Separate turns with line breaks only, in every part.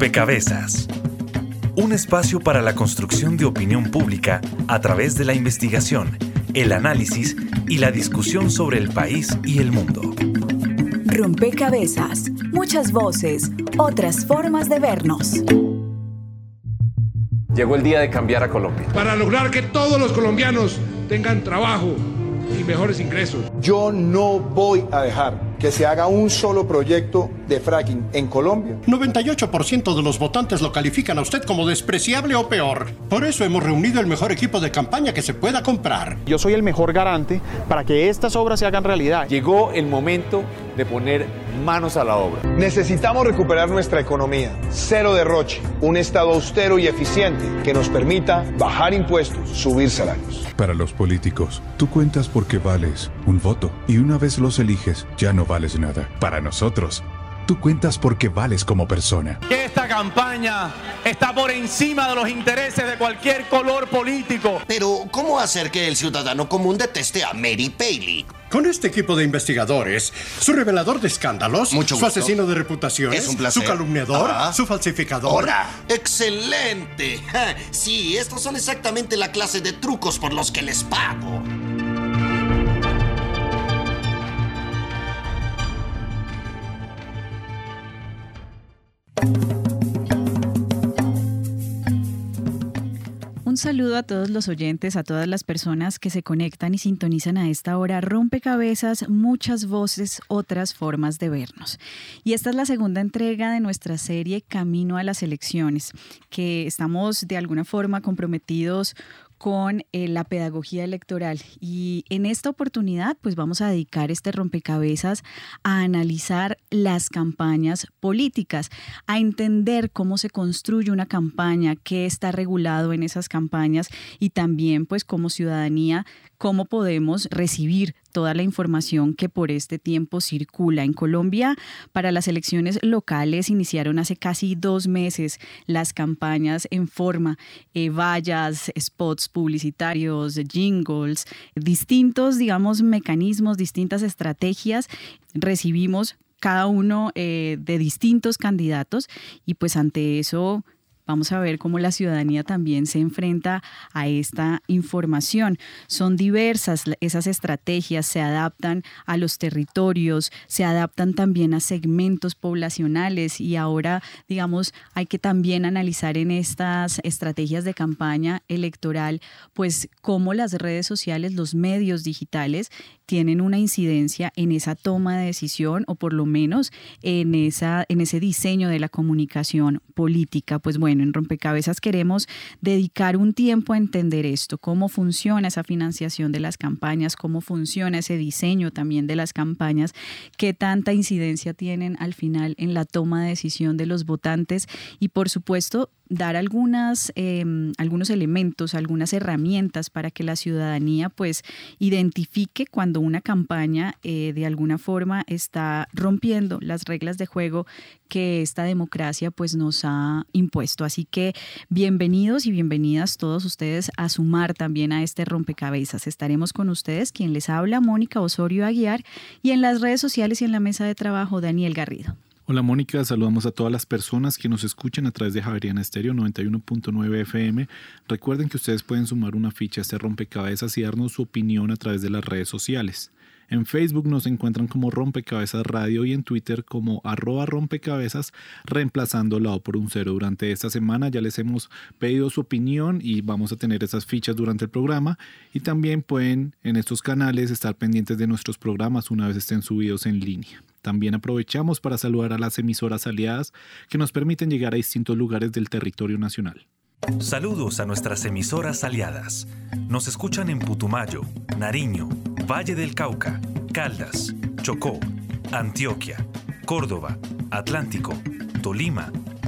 Rompecabezas. Un espacio para la construcción de opinión pública a través de la investigación, el análisis y la discusión sobre el país y el mundo.
Rompecabezas. Muchas voces, otras formas de vernos.
Llegó el día de cambiar a Colombia.
Para lograr que todos los colombianos tengan trabajo y mejores ingresos.
Yo no voy a dejar que se haga un solo proyecto de fracking en Colombia.
98% de los votantes lo califican a usted como despreciable o peor. Por eso hemos reunido el mejor equipo de campaña que se pueda comprar.
Yo soy el mejor garante para que estas obras se hagan realidad.
Llegó el momento de poner manos a la obra.
Necesitamos recuperar nuestra economía, cero derroche, un Estado austero y eficiente que nos permita bajar impuestos, subir salarios.
Para los políticos, tú cuentas porque vales un voto y una vez los eliges ya no vales nada. Para nosotros, tú cuentas porque vales como persona.
Esta campaña está por encima de los intereses de cualquier color político.
Pero, ¿cómo hacer que el ciudadano común deteste a Mary Paley?
Con este equipo de investigadores, su revelador de escándalos,
Mucho
su asesino de reputaciones,
Es un placer.
su calumniador,
Ah.
su falsificador.
¡Hola! ¡Excelente! Sí, estos son exactamente la clase de trucos por los que les pago.
Un saludo a todos los oyentes, a todas las personas que se conectan y sintonizan a esta hora. Rompecabezas, muchas voces, otras formas de vernos. Y esta es la segunda entrega de nuestra serie Camino a las elecciones, que estamos de alguna forma comprometidos con eh, la pedagogía electoral. Y en esta oportunidad, pues vamos a dedicar este rompecabezas a analizar las campañas políticas, a entender cómo se construye una campaña, qué está regulado en esas campañas y también, pues, como ciudadanía, cómo podemos recibir toda la información que por este tiempo circula. En Colombia, para las elecciones locales iniciaron hace casi dos meses las campañas en forma, eh, vallas, spots publicitarios, jingles, distintos, digamos, mecanismos, distintas estrategias. Recibimos cada uno eh, de distintos candidatos y pues ante eso Vamos a ver cómo la ciudadanía también se enfrenta a esta información. Son diversas esas estrategias, se adaptan a los territorios, se adaptan también a segmentos poblacionales y ahora, digamos, hay que también analizar en estas estrategias de campaña electoral, pues cómo las redes sociales, los medios digitales tienen una incidencia en esa toma de decisión o por lo menos en, esa, en ese diseño de la comunicación política. Pues bueno, en Rompecabezas queremos dedicar un tiempo a entender esto, cómo funciona esa financiación de las campañas, cómo funciona ese diseño también de las campañas, qué tanta incidencia tienen al final en la toma de decisión de los votantes y por supuesto dar algunas, eh, algunos elementos, algunas herramientas para que la ciudadanía pues identifique cuando una campaña eh, de alguna forma está rompiendo las reglas de juego que esta democracia pues nos ha impuesto. Así que bienvenidos y bienvenidas todos ustedes a sumar también a este rompecabezas. Estaremos con ustedes, quien les habla, Mónica Osorio Aguiar, y en las redes sociales y en la mesa de trabajo, Daniel Garrido.
Hola Mónica, saludamos a todas las personas que nos escuchan a través de Javeriana Estéreo 91.9 FM. Recuerden que ustedes pueden sumar una ficha a este rompecabezas y darnos su opinión a través de las redes sociales. En Facebook nos encuentran como Rompecabezas Radio y en Twitter como arroba rompecabezas, reemplazando la O por un cero. Durante esta semana ya les hemos pedido su opinión y vamos a tener esas fichas durante el programa. Y también pueden en estos canales estar pendientes de nuestros programas una vez estén subidos en línea. También aprovechamos para saludar a las emisoras aliadas que nos permiten llegar a distintos lugares del territorio nacional.
Saludos a nuestras emisoras aliadas. Nos escuchan en Putumayo, Nariño, Valle del Cauca, Caldas, Chocó, Antioquia, Córdoba, Atlántico, Tolima,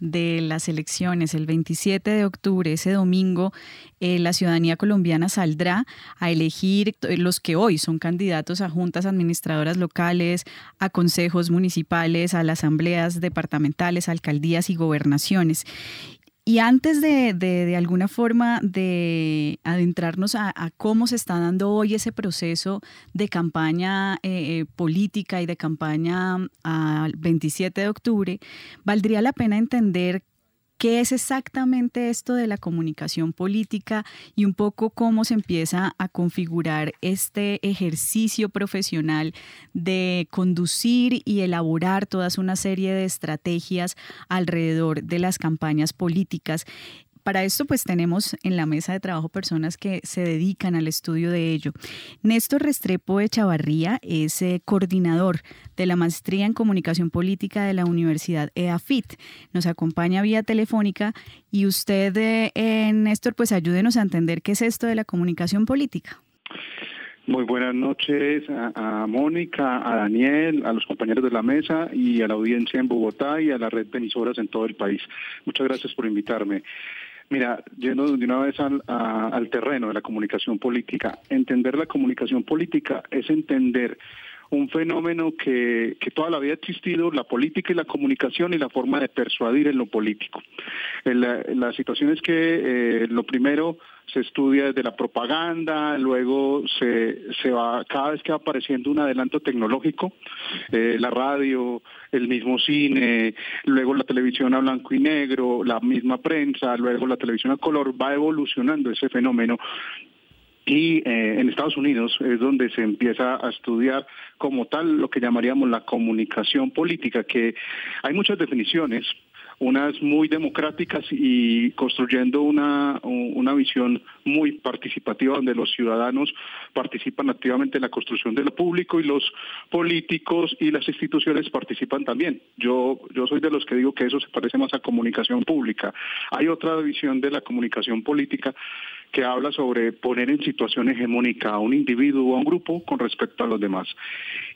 de las elecciones, el 27 de octubre, ese domingo, eh, la ciudadanía colombiana saldrá a elegir los que hoy son candidatos a juntas administradoras locales, a consejos municipales, a las asambleas departamentales, alcaldías y gobernaciones. Y antes de, de, alguna forma de adentrarnos a, cómo se está dando hoy ese proceso de campaña eh, eh, política y de campaña mm, al 27 de octubre, valdría la pena entender qué es exactamente esto de la comunicación política y un poco cómo se empieza a configurar este ejercicio profesional de conducir y elaborar toda una serie de estrategias alrededor de las campañas políticas para esto pues tenemos en la mesa de trabajo personas que se dedican al estudio de ello. Néstor Restrepo Echavarría es eh, coordinador de la maestría en comunicación política de la Universidad EAFIT. Nos acompaña vía telefónica y usted, eh, Néstor, pues ayúdenos a entender qué es esto de la comunicación política.
Muy buenas noches a, Mónica, a Daniel, a los compañeros de la mesa y a la audiencia en Bogotá y a la red de emisoras en todo el país. Muchas gracias por invitarme. Mira, yendo de una vez al, terreno de la comunicación política, entender la comunicación política es entender un fenómeno que, toda la ha existido, la política y la comunicación y la forma de persuadir en lo político. la, situación es que eh, lo primero se estudia desde la propaganda, luego se, se va, cada vez que va apareciendo un adelanto tecnológico, eh, la radio, el mismo cine, luego la televisión a blanco y negro, la misma prensa, luego la televisión a color, va evolucionando ese fenómeno y eh, en Estados Unidos es donde se empieza a estudiar como tal lo que llamaríamos la comunicación política, que hay muchas definiciones, unas muy democráticas y construyendo una, una visión muy participativa donde los ciudadanos participan activamente en la construcción de lo público y los políticos y las instituciones participan también. Yo, yo soy de los que digo que eso se parece más a comunicación pública. Hay otra visión de la comunicación política que habla sobre poner en situación hegemónica a un individuo o a un grupo con respecto a los demás.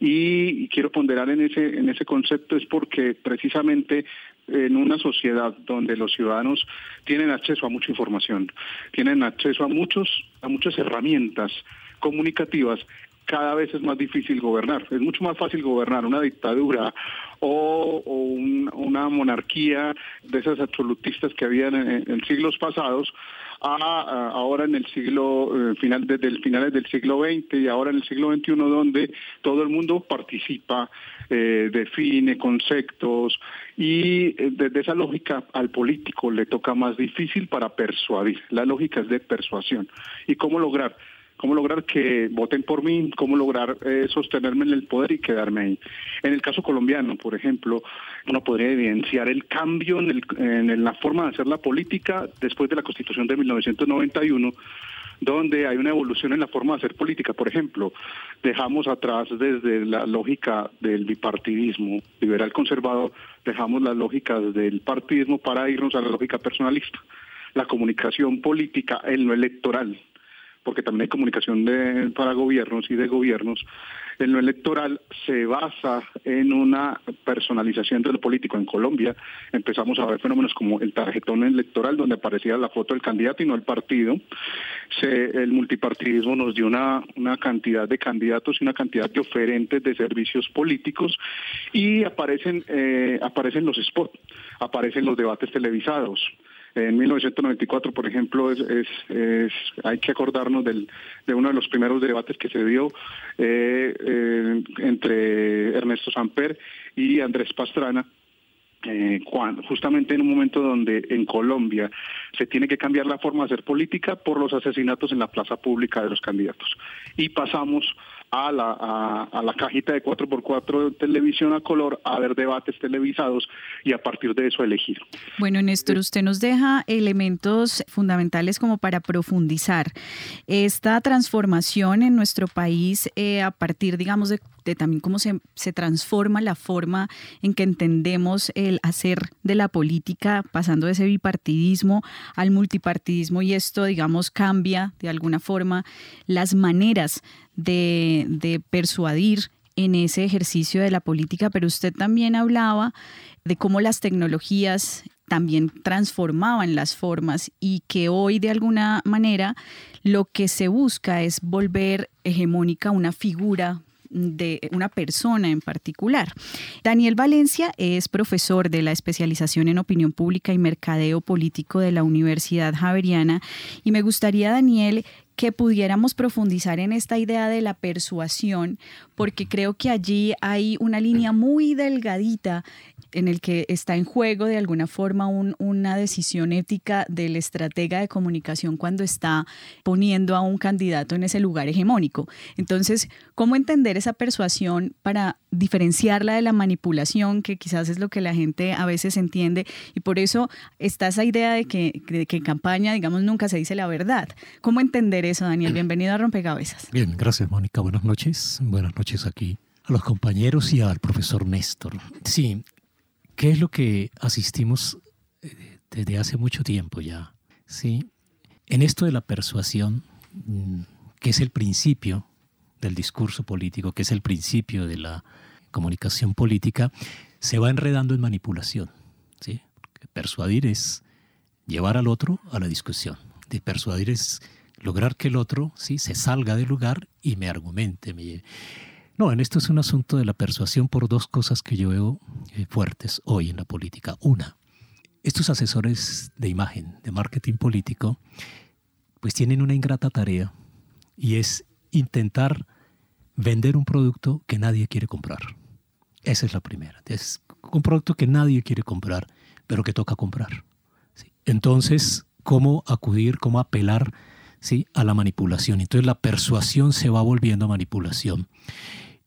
Y, quiero ponderar en ese, en ese concepto es porque precisamente en una sociedad donde los ciudadanos tienen acceso a mucha información, tienen acceso a muchos, a muchas herramientas comunicativas, cada vez es más difícil gobernar. Es mucho más fácil gobernar una dictadura o, una monarquía de esas absolutistas que habían en siglos pasados a, ahora en el siglo, eh, final, desde el finales del siglo XX y ahora en el siglo XXI, donde todo el mundo participa, eh, define conceptos y eh, desde esa lógica al político le toca más difícil para persuadir. La lógica es de persuasión. ¿Y cómo lograr? Cómo lograr que voten por mí, cómo lograr eh, sostenerme en el poder y quedarme ahí. En el caso colombiano, por ejemplo, uno podría evidenciar el cambio en, en la forma de hacer la política después de la Constitución de 1991 donde hay una evolución en la forma de hacer política. Por ejemplo, dejamos atrás desde la lógica del bipartidismo liberal conservador, dejamos las lógicas del partidismo para irnos a la lógica personalista. La comunicación política en lo electoral, porque también hay comunicación de, para gobiernos y de gobiernos, en lo electoral se basa en una personalización de lo político. En Colombia empezamos a ver fenómenos como el tarjetón electoral, donde aparecía la foto del candidato y no el partido. el multipartidismo nos dio una, una cantidad de candidatos y una cantidad de oferentes de servicios políticos y aparecen, eh, aparecen los spots, aparecen los debates televisados. En 1994, por ejemplo, es, hay que acordarnos del, de uno de los primeros debates que se dio eh, eh, entre Ernesto Samper y Andrés Pastrana, eh, justamente en un momento donde en Colombia se tiene que cambiar la forma de hacer política por los asesinatos en la plaza pública de los candidatos. Y pasamos a la, a, la cajita de 4x4 de televisión a color a ver debates televisados y a partir de eso elegir.
Bueno, Néstor, usted nos deja elementos fundamentales como para profundizar esta transformación en nuestro país eh, a partir, digamos, de, también cómo se, se transforma la forma en que entendemos el hacer de la política, pasando de ese bipartidismo al multipartidismo y esto, digamos, cambia de alguna forma las maneras de, persuadir en ese ejercicio de la política, pero usted también hablaba de cómo las tecnologías también transformaban las formas y que hoy de alguna manera lo que se busca es volver hegemónica una figura de una persona en particular. Daniel Valencia es profesor de la especialización en opinión pública y mercadeo político de la Universidad Javeriana y me gustaría, Daniel, que pudiéramos profundizar en esta idea de la persuasión, porque creo que allí hay una línea muy delgadita en el que está en juego de alguna forma una decisión ética del estratega de comunicación cuando está poniendo a un candidato en ese lugar hegemónico. Entonces, ¿cómo entender esa persuasión para diferenciarla de la manipulación, que quizás es lo que la gente a veces entiende? Y por eso está esa idea de que, de que en campaña, digamos, nunca se dice la verdad. ¿Cómo entender eso, Daniel? Bienvenido a Rompecabezas.
Bien, gracias, Mónica. Buenas noches. Buenas noches aquí a los compañeros y al profesor Néstor. Sí, ¿Qué es lo que asistimos eh, desde hace mucho tiempo ya? ¿sí? En esto de la persuasión, mm, que es el principio del discurso político, que es el principio de la comunicación política, se va enredando en manipulación. ¿sí? Persuadir es llevar al otro a la discusión. De persuadir es lograr que el otro ¿sí? se salga del lugar y me argumente. No, en esto es un asunto de la persuasión por dos cosas que yo veo eh, fuertes hoy en la política. Una, estos asesores de imagen, de marketing político, pues tienen una ingrata tarea y es intentar vender un producto que nadie quiere comprar. Esa es la primera. Es un producto que nadie quiere comprar, pero que toca comprar. Entonces, ¿cómo acudir, cómo apelar ¿sí? a la manipulación? Entonces la persuasión se va volviendo manipulación.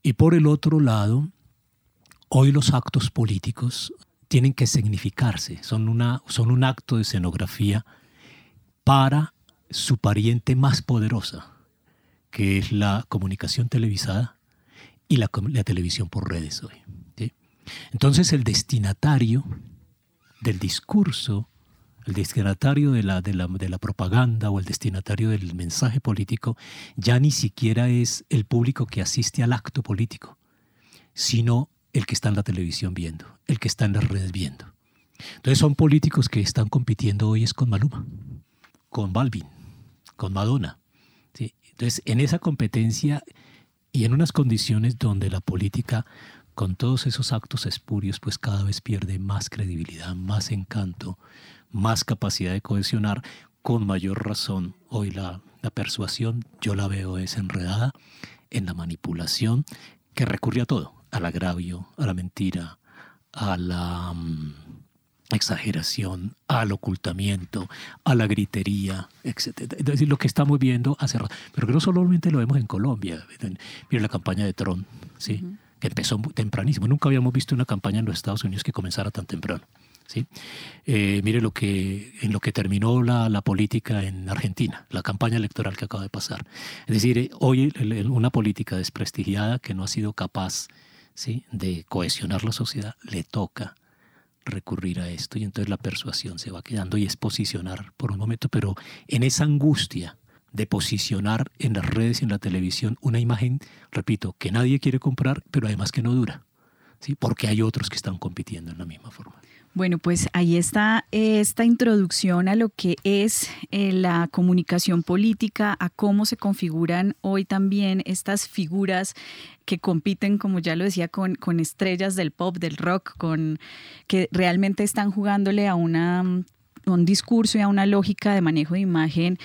Y por el otro lado, hoy los actos políticos tienen que significarse, son, una, son un acto de escenografía para su pariente más poderosa, que es la comunicación televisada y la, televisión por redes hoy. Entonces el destinatario del discurso, el destinatario de la, de, la, de la propaganda o el destinatario del mensaje político ya ni siquiera es el público que asiste al acto político, sino el que está en la televisión viendo, el que está en las redes viendo. Entonces son políticos que están compitiendo hoy es con Maluma, con Balvin, con Madonna. Entonces en esa competencia y en unas condiciones donde la política con todos esos actos espurios pues cada vez pierde más credibilidad, más encanto, más capacidad de cohesionar, con mayor razón hoy la, la persuasión yo la veo es enredada en la manipulación que recurre a todo, al agravio, a la mentira, a la mm, exageración, al ocultamiento, a la gritería, etc. Es decir, lo que estamos viendo hace rato. Pero que no solamente lo vemos en Colombia. Mire la campaña de Trump, ¿sí? que empezó tempranísimo. Nunca habíamos visto una campaña en los Estados Unidos que comenzara tan temprano. ¿Sí? Eh, mire lo que, en lo que terminó la, la, política en Argentina, la campaña electoral que acaba de pasar. Es decir, eh, hoy una política desprestigiada que no ha sido capaz ¿sí? de cohesionar la sociedad, le toca recurrir a esto y entonces la persuasión se va quedando y es posicionar por un momento, pero en esa angustia de posicionar en las redes y en la televisión una imagen, repito, que nadie quiere comprar, pero además que no dura, ¿sí? porque hay otros que están compitiendo en la misma forma.
Bueno, pues ahí está esta introducción a lo que es eh, la comunicación política, a cómo se configuran hoy también estas figuras que compiten, como ya lo decía, con, con estrellas del pop, del rock, con que realmente están jugándole a una un discurso y a una lógica de manejo de imagen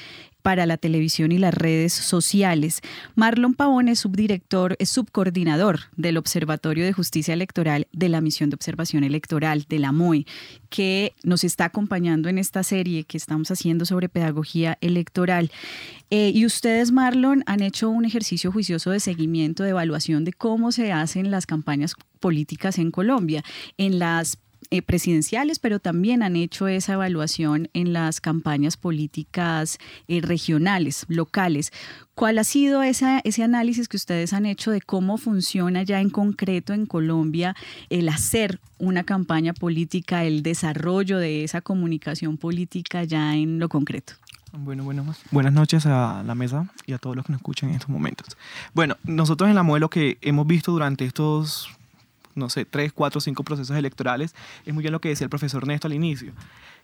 para la televisión y las redes sociales. Marlon Pavón es subdirector, es subcoordinador del Observatorio de Justicia Electoral de la Misión de Observación Electoral de la MOE, que nos está acompañando en esta serie que estamos haciendo sobre pedagogía electoral. Eh, y ustedes, Marlon, han hecho un ejercicio juicioso de seguimiento, de evaluación de cómo se hacen las campañas políticas en Colombia. En las eh, presidenciales, pero también han hecho esa evaluación en las campañas políticas eh, regionales, locales. ¿Cuál ha sido esa, ese análisis que ustedes han hecho de cómo funciona ya en concreto en Colombia el hacer una campaña política, el desarrollo de esa comunicación política ya en lo concreto?
Bueno, bueno, buenas noches a la mesa y a todos los que nos escuchan en estos momentos. Bueno, nosotros en la modelo que hemos visto durante estos no sé, tres, cuatro, cinco procesos electorales, es muy bien lo que decía el profesor Néstor al inicio.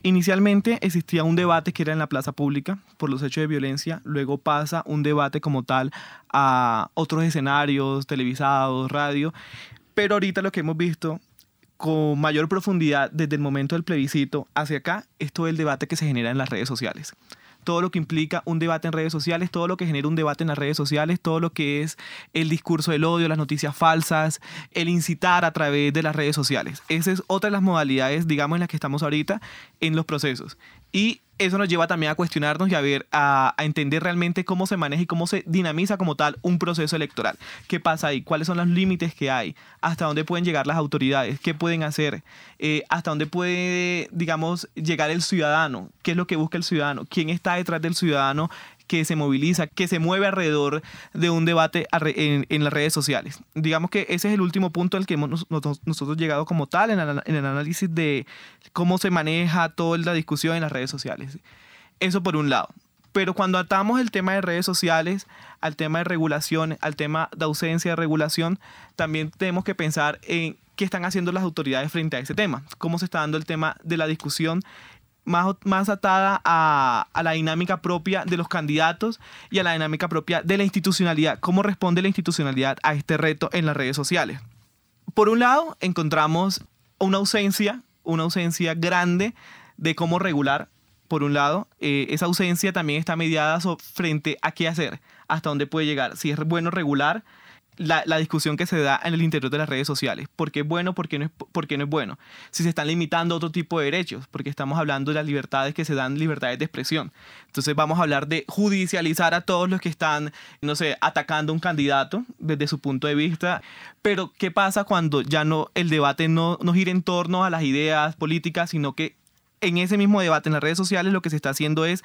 Inicialmente existía un debate que era en la plaza pública por los hechos de violencia, luego pasa un debate como tal a otros escenarios, televisados, radio, pero ahorita lo que hemos visto con mayor profundidad desde el momento del plebiscito hacia acá es todo el debate que se genera en las redes sociales todo lo que implica un debate en redes sociales, todo lo que genera un debate en las redes sociales, todo lo que es el discurso del odio, las noticias falsas, el incitar a través de las redes sociales. Esa es otra de las modalidades, digamos, en las que estamos ahorita en los procesos. Y eso nos lleva también a cuestionarnos y a ver, a, entender realmente cómo se maneja y cómo se dinamiza como tal un proceso electoral. ¿Qué pasa ahí? ¿Cuáles son los límites que hay? ¿Hasta dónde pueden llegar las autoridades? ¿Qué pueden hacer? Eh, ¿Hasta dónde puede, digamos, llegar el ciudadano? ¿Qué es lo que busca el ciudadano? ¿Quién está detrás del ciudadano que se moviliza, que se mueve alrededor de un debate en, las redes sociales. Digamos que ese es el último punto al que hemos nosotros llegado como tal en, el análisis de cómo se maneja toda la discusión en las redes sociales. Eso por un lado. Pero cuando atamos el tema de redes sociales al tema de regulación, al tema de ausencia de regulación, también tenemos que pensar en qué están haciendo las autoridades frente a ese tema, cómo se está dando el tema de la discusión más, más atada a, a, la dinámica propia de los candidatos y a la dinámica propia de la institucionalidad. ¿Cómo responde la institucionalidad a este reto en las redes sociales? Por un lado, encontramos una ausencia, una ausencia grande de cómo regular. Por un lado, eh, esa ausencia también está mediada frente a qué hacer, hasta dónde puede llegar. Si es bueno regular, la, discusión que se da en el interior de las redes sociales. ¿Por qué es bueno? ¿Por qué, no es, ¿Por no es bueno? Si se están limitando otro tipo de derechos, porque estamos hablando de las libertades que se dan, libertades de expresión. Entonces vamos a hablar de judicializar a todos los que están, no sé, atacando a un candidato desde su punto de vista. Pero ¿qué pasa cuando ya no el debate no, no gira en torno a las ideas políticas, sino que en ese mismo debate en las redes sociales lo que se está haciendo es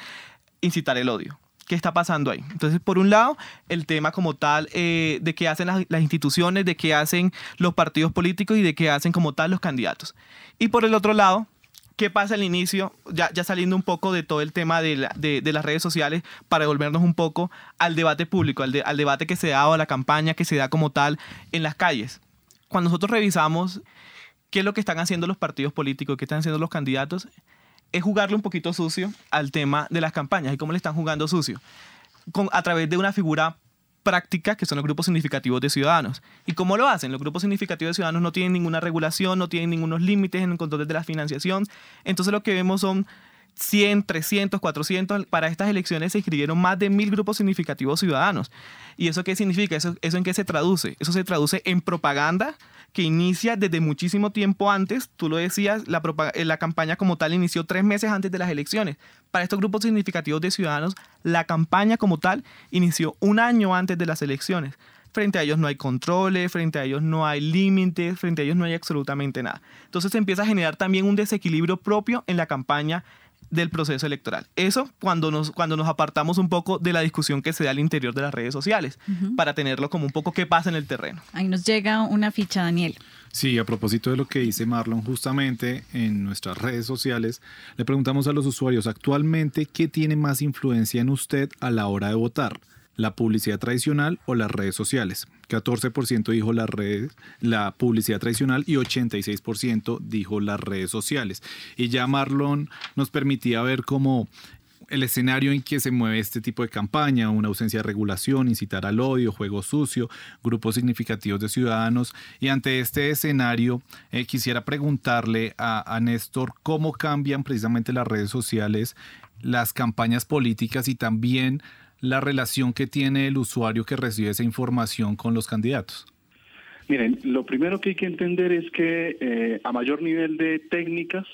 incitar el odio? Qué está pasando ahí. Entonces, por un lado, el tema como tal eh, de qué hacen las, instituciones, de qué hacen los partidos políticos y de qué hacen como tal los candidatos. Y por el otro lado, qué pasa al inicio, ya, saliendo un poco de todo el tema de, las redes sociales, para devolvernos un poco al debate público, al, al debate que se da o a la campaña que se da como tal en las calles. Cuando nosotros revisamos qué es lo que están haciendo los partidos políticos, qué están haciendo los candidatos, es jugarle un poquito sucio al tema de las campañas y cómo le están jugando sucio. A través de una figura práctica que son los grupos significativos de ciudadanos. ¿Y cómo lo hacen? Los grupos significativos de ciudadanos no tienen ninguna regulación, no tienen ningunos límites en el control de la financiación. Entonces lo que vemos son 100, 300, 400. Para estas elecciones se inscribieron más de mil grupos significativos ciudadanos. ¿Y eso qué significa? ¿Eso, ¿Eso en qué se traduce? Eso se traduce en propaganda que inicia desde muchísimo tiempo antes. Tú lo decías, la, eh, la campaña como tal inició tres meses antes de las elecciones. Para estos grupos significativos de ciudadanos, la campaña como tal inició un año antes de las elecciones. Frente a ellos no hay controles, frente a ellos no hay límites, frente a ellos no hay absolutamente nada. Entonces se empieza a generar también un desequilibrio propio en la campaña del proceso electoral. Eso cuando nos, cuando nos apartamos un poco de la discusión que se da al interior de las redes sociales, para tenerlo como un poco qué pasa en el terreno.
Ahí nos llega una ficha, Daniel.
Sí, a propósito de lo que dice Marlon, justamente en nuestras redes sociales le preguntamos a los usuarios actualmente qué tiene más influencia en usted a la hora de votar la publicidad tradicional o las redes sociales. 14% dijo las redes, la publicidad tradicional y 86% dijo las redes sociales. Y ya Marlon nos permitía ver cómo el escenario en que se mueve este tipo de campaña, una ausencia de regulación, incitar al odio, juego sucio, grupos significativos de ciudadanos. Y ante este escenario, eh, quisiera preguntarle a, a Néstor cómo cambian precisamente las redes sociales, las campañas políticas y también la relación que tiene el usuario que recibe esa información con los candidatos?
Miren, lo primero que hay que entender es que eh, a mayor nivel de técnicas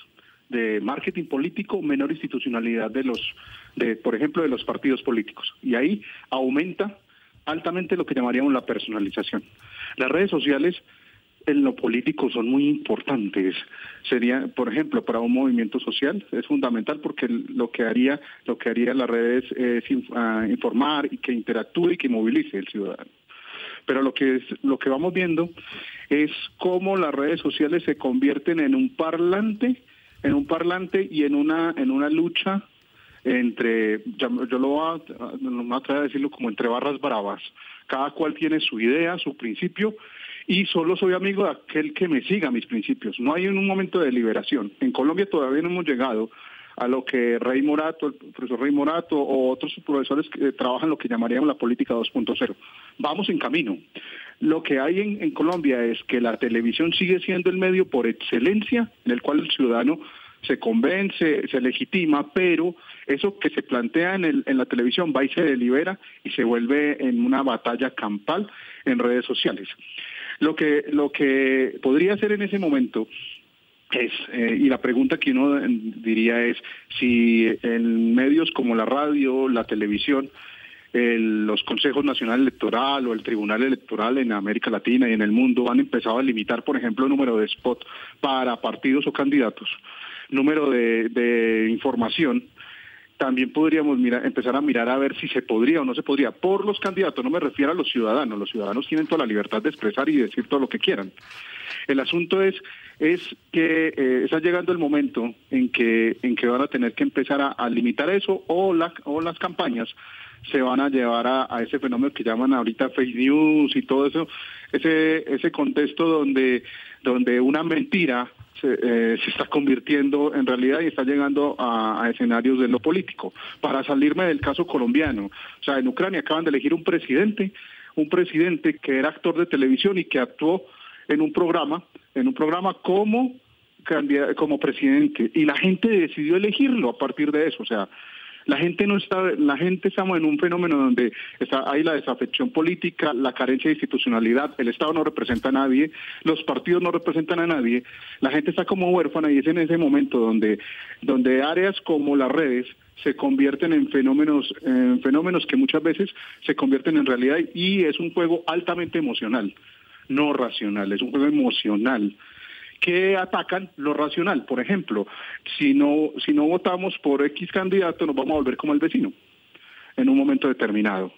de marketing político, menor institucionalidad de los, de, por ejemplo, de los partidos políticos. Y ahí aumenta altamente lo que llamaríamos la personalización. Las redes sociales en lo político son muy importantes. Sería, por ejemplo, para un movimiento social es fundamental porque lo que haría, lo que haría las redes es ah, informar y que interactúe y que movilice el ciudadano. Pero lo que es, lo que vamos viendo es cómo las redes sociales se convierten en un parlante, en un parlante y en una en una lucha entre, yo lo voy a, no me atrevo a decirlo como entre barras bravas. Cada cual tiene su idea, su principio y solo soy amigo de aquel que me siga mis principios. No hay un momento de liberación. En Colombia todavía no hemos llegado a lo que Rey Morato, el profesor Rey Morato o otros profesores que trabajan lo que llamaríamos la política 2.0. Vamos en camino. Lo que hay en, Colombia es que la televisión sigue siendo el medio por excelencia en el cual el ciudadano se convence, se legitima, pero eso que se plantea en la televisión va y se delibera y se vuelve en una batalla campal en redes sociales. Lo que, lo que podría hacer en ese momento es, eh, y la pregunta que uno diría es si en medios como la radio, la televisión, el, los consejos nacional electoral o el tribunal electoral en América Latina y en el mundo han empezado a limitar, por ejemplo, el número de spot para partidos o candidatos, número de información, también podríamos mirar, empezar a mirar a ver si se podría o no se podría. Por los candidatos, no me refiero a los ciudadanos, los ciudadanos tienen toda la libertad de expresar y decir todo lo que quieran. El asunto es, es que eh, está llegando el momento en que, en que van a tener que empezar a, limitar eso o, la, o las campañas se van a llevar a, a, ese fenómeno que llaman ahorita fake news y todo eso, ese, ese contexto donde, donde una mentira se, eh, se, está convirtiendo en realidad y está llegando a, a, escenarios de lo político. Para salirme del caso colombiano, o sea, en Ucrania acaban de elegir un presidente, un presidente que era actor de televisión y que actuó en un programa, en un programa como como presidente y la gente decidió elegirlo a partir de eso, o sea, la gente no está, la gente estamos en un fenómeno donde está, hay la desafección política, la carencia de institucionalidad, el Estado no representa a nadie, los partidos no representan a nadie, la gente está como huérfana y es en ese momento donde, donde áreas como las redes se convierten en fenómenos, en fenómenos que muchas veces se convierten en realidad y es un juego altamente emocional, no racional, es un juego emocional que atacan lo racional. Por ejemplo, si no, si no votamos por X candidato, nos vamos a volver como el vecino en un momento determinado.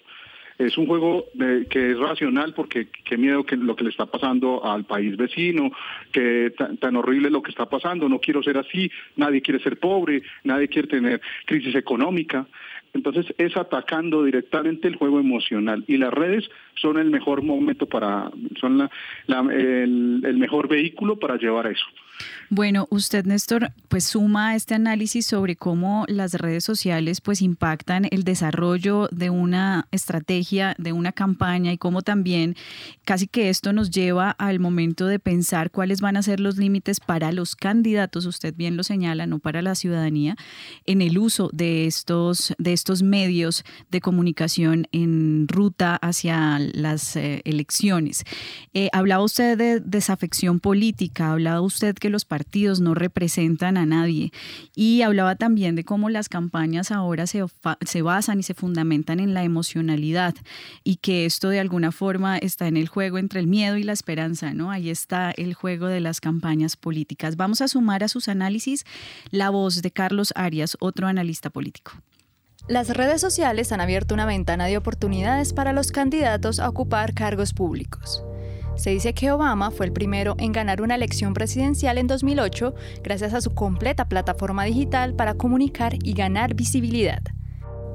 Es un juego de, que es racional porque qué miedo que lo que le está pasando al país vecino, que tan, tan horrible lo que está pasando, no quiero ser así, nadie quiere ser pobre, nadie quiere tener crisis económica. Entonces es atacando directamente el juego emocional y las redes son el mejor momento para, son la, el mejor vehículo para llevar a eso.
Bueno, usted, Néstor, pues suma este análisis sobre cómo las redes sociales pues impactan el desarrollo de una estrategia, de una campaña y cómo también casi que esto nos lleva al momento de pensar cuáles van a ser los límites para los candidatos, usted bien lo señala, no para la ciudadanía, en el uso de estos, de estos medios de comunicación en ruta hacia las eh, elecciones. Eh, hablaba usted de desafección política, hablaba usted que los partidos no representan a nadie. Y hablaba también de cómo las campañas ahora se, se basan y se fundamentan en la emocionalidad y que esto de alguna forma está en el juego entre el miedo y la esperanza, ¿no? Ahí está el juego de las campañas políticas. Vamos a sumar a sus análisis la voz de Carlos Arias, otro analista político.
Las redes sociales han abierto una ventana de oportunidades para los candidatos a ocupar cargos públicos. Se dice que Obama fue el primero en ganar una elección presidencial en 2008 gracias a su completa plataforma digital para comunicar y ganar visibilidad.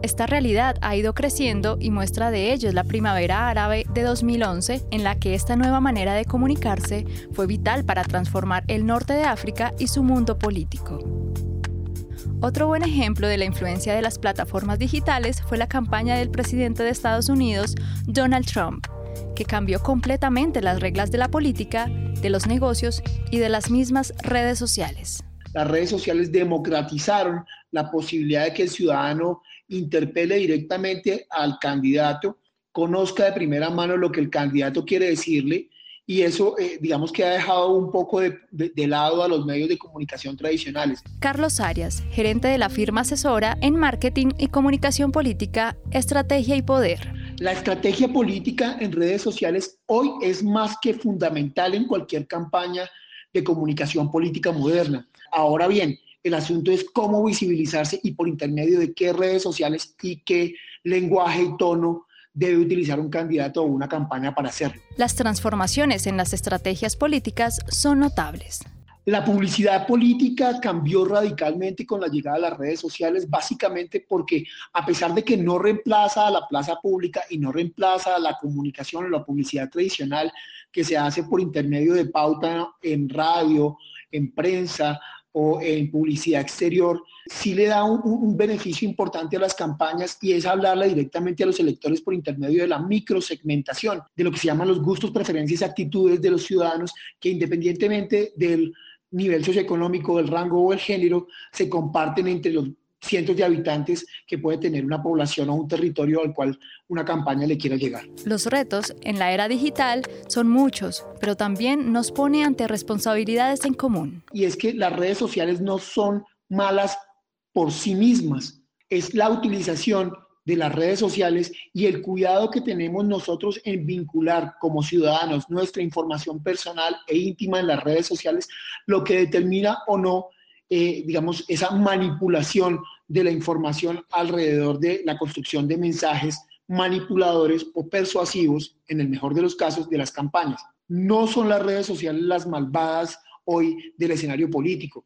Esta realidad ha ido creciendo y muestra de ello es la primavera árabe de 2011, en la que esta nueva manera de comunicarse fue vital para transformar el norte de África y su mundo político. Otro buen ejemplo de la influencia de las plataformas digitales fue la campaña del presidente de Estados Unidos, Donald Trump, que cambió completamente las reglas de la política, de los negocios y de las mismas redes sociales.
Las redes sociales democratizaron la posibilidad de que el ciudadano interpele directamente al candidato, conozca de primera mano lo que el candidato quiere decirle y eso, eh, digamos que ha dejado un poco de, de, de, lado a los medios de comunicación tradicionales.
Carlos Arias, gerente de la firma asesora en marketing y comunicación política, estrategia y poder.
La estrategia política en redes sociales hoy es más que fundamental en cualquier campaña de comunicación política moderna. Ahora bien, el asunto es cómo visibilizarse y por intermedio de qué redes sociales y qué lenguaje y tono debe utilizar un candidato o una campaña para hacerlo.
Las transformaciones en las estrategias políticas son notables.
La publicidad política cambió radicalmente con la llegada de las redes sociales, básicamente porque a pesar de que no reemplaza a la plaza pública y no reemplaza a la comunicación o la publicidad tradicional que se hace por intermedio de pauta en radio, en prensa o en publicidad exterior, sí le da un, beneficio importante a las campañas y es hablarle directamente a los electores por intermedio de la microsegmentación, de lo que se llaman los gustos, preferencias y actitudes de los ciudadanos que independientemente del nivel socioeconómico, del rango o el género, se comparten entre los cientos de habitantes que puede tener una población o un territorio al cual una campaña le quiera llegar.
Los retos en la era digital son muchos, pero también nos pone ante responsabilidades en común.
Y es que las redes sociales no son malas por sí mismas, es la utilización de las redes sociales y el cuidado que tenemos nosotros en vincular como ciudadanos nuestra información personal e íntima en las redes sociales, lo que determina o no, eh, digamos, esa manipulación de la información alrededor de la construcción de mensajes manipuladores o persuasivos, en el mejor de los casos, de las campañas. No son las redes sociales las malvadas hoy del escenario político.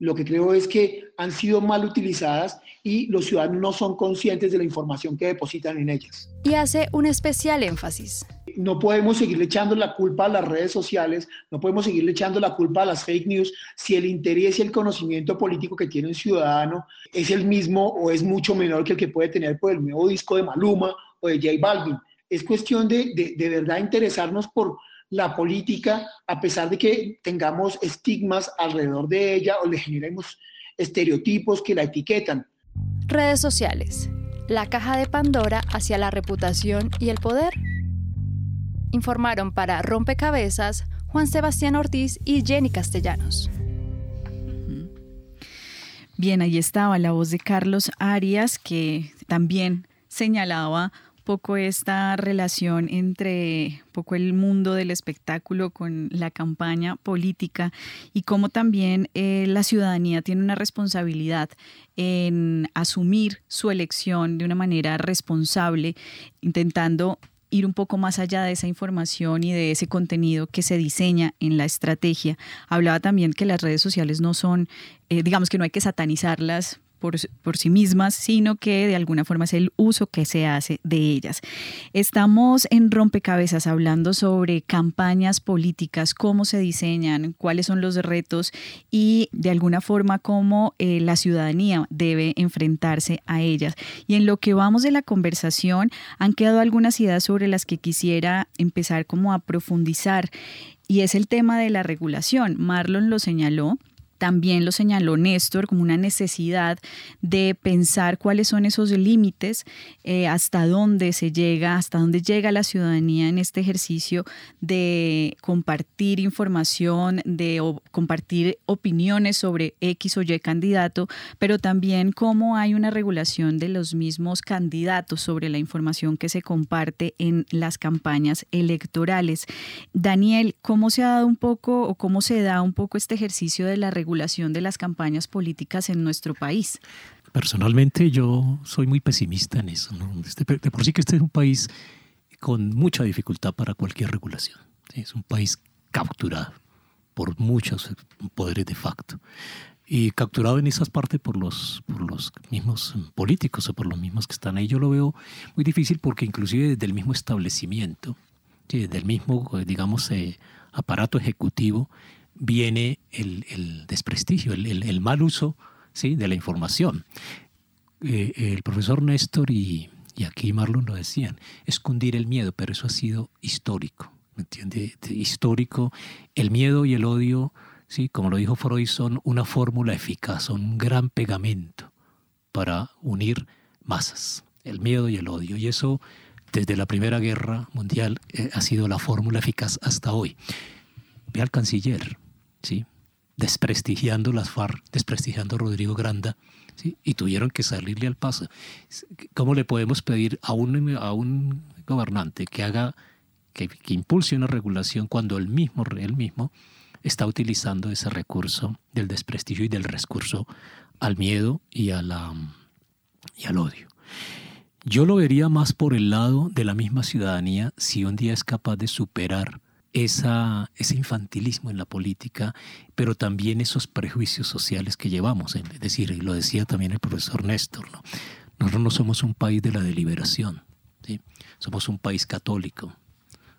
Lo que creo es que han sido mal utilizadas y los ciudadanos no son conscientes de la información que depositan en ellas.
Y hace un especial énfasis.
No podemos seguirle echando la culpa a las redes sociales, no podemos seguirle echando la culpa a las fake news si el interés y el conocimiento político que tiene un ciudadano es el mismo o es mucho menor que el que puede tener por el nuevo disco de Maluma o de J Balvin. Es cuestión de, de, de verdad interesarnos por la política, a pesar de que tengamos estigmas alrededor de ella o le generemos estereotipos que la etiquetan.
Redes sociales. La caja de Pandora hacia la reputación y el poder. Informaron para Rompecabezas Juan Sebastián Ortiz y Jenny Castellanos.
Bien, ahí estaba la voz de Carlos Arias que también señalaba poco esta relación entre poco el mundo del espectáculo con la campaña política y cómo también eh, la ciudadanía tiene una responsabilidad en asumir su elección de una manera responsable, intentando ir un poco más allá de esa información y de ese contenido que se diseña en la estrategia. Hablaba también que las redes sociales no son, eh, digamos que no hay que satanizarlas por, sí mismas, sino que de alguna forma es el uso que se hace de ellas. Estamos en Rompecabezas hablando sobre campañas políticas, cómo se diseñan, cuáles son los retos y de alguna forma cómo eh, la ciudadanía debe enfrentarse a ellas. Y en lo que vamos de la conversación han quedado algunas ideas sobre las que quisiera empezar como a profundizar y es el tema de la regulación. Marlon lo señaló también lo señaló Néstor como una necesidad de pensar cuáles son esos límites, eh, hasta dónde se llega, hasta dónde llega la ciudadanía en este ejercicio de compartir información, de compartir opiniones sobre X o Y candidato, pero también cómo hay una regulación de los mismos candidatos sobre la información que se comparte en las campañas electorales. Daniel, ¿cómo se ha dado un poco o cómo se da un poco este ejercicio de la regulación? Regulación de las campañas políticas en nuestro país?
Personalmente yo soy muy pesimista en eso. Este, de por sí que este es un país con mucha dificultad para cualquier regulación. Es un país capturado por muchos poderes de facto y capturado en esas partes por los, por los mismos políticos o por los mismos que están ahí. Yo lo veo muy difícil porque inclusive desde el mismo establecimiento, desde el mismo, digamos, eh, aparato ejecutivo, viene el, desprestigio, el, mal uso ¿sí? de la información. Eh, el profesor Néstor y, aquí Marlon lo decían, escondir el miedo, pero eso ha sido histórico, ¿me entiende? Histórico. El miedo y el odio, ¿sí? como lo dijo Freud, son una fórmula eficaz, son un gran pegamento para unir masas, el miedo y el odio. Y eso, desde la Primera Guerra Mundial, eh, ha sido la fórmula eficaz hasta hoy. Ve al canciller, desprestigiando las FARC, desprestigiando Rodrigo Granda, y tuvieron que salirle al paso. ¿Cómo le podemos pedir a un, a un gobernante que haga, que, impulse una regulación cuando él mismo, mismo está utilizando ese recurso del desprestigio y del recurso al miedo y, a la, y al odio? Yo lo vería más por el lado de la misma ciudadanía si un día es capaz de superar esa, ese infantilismo en la política, pero también esos prejuicios sociales que llevamos. Es decir, y lo decía también el profesor Néstor, ¿no? nosotros no somos un país de la deliberación, ¿sí? somos un país católico,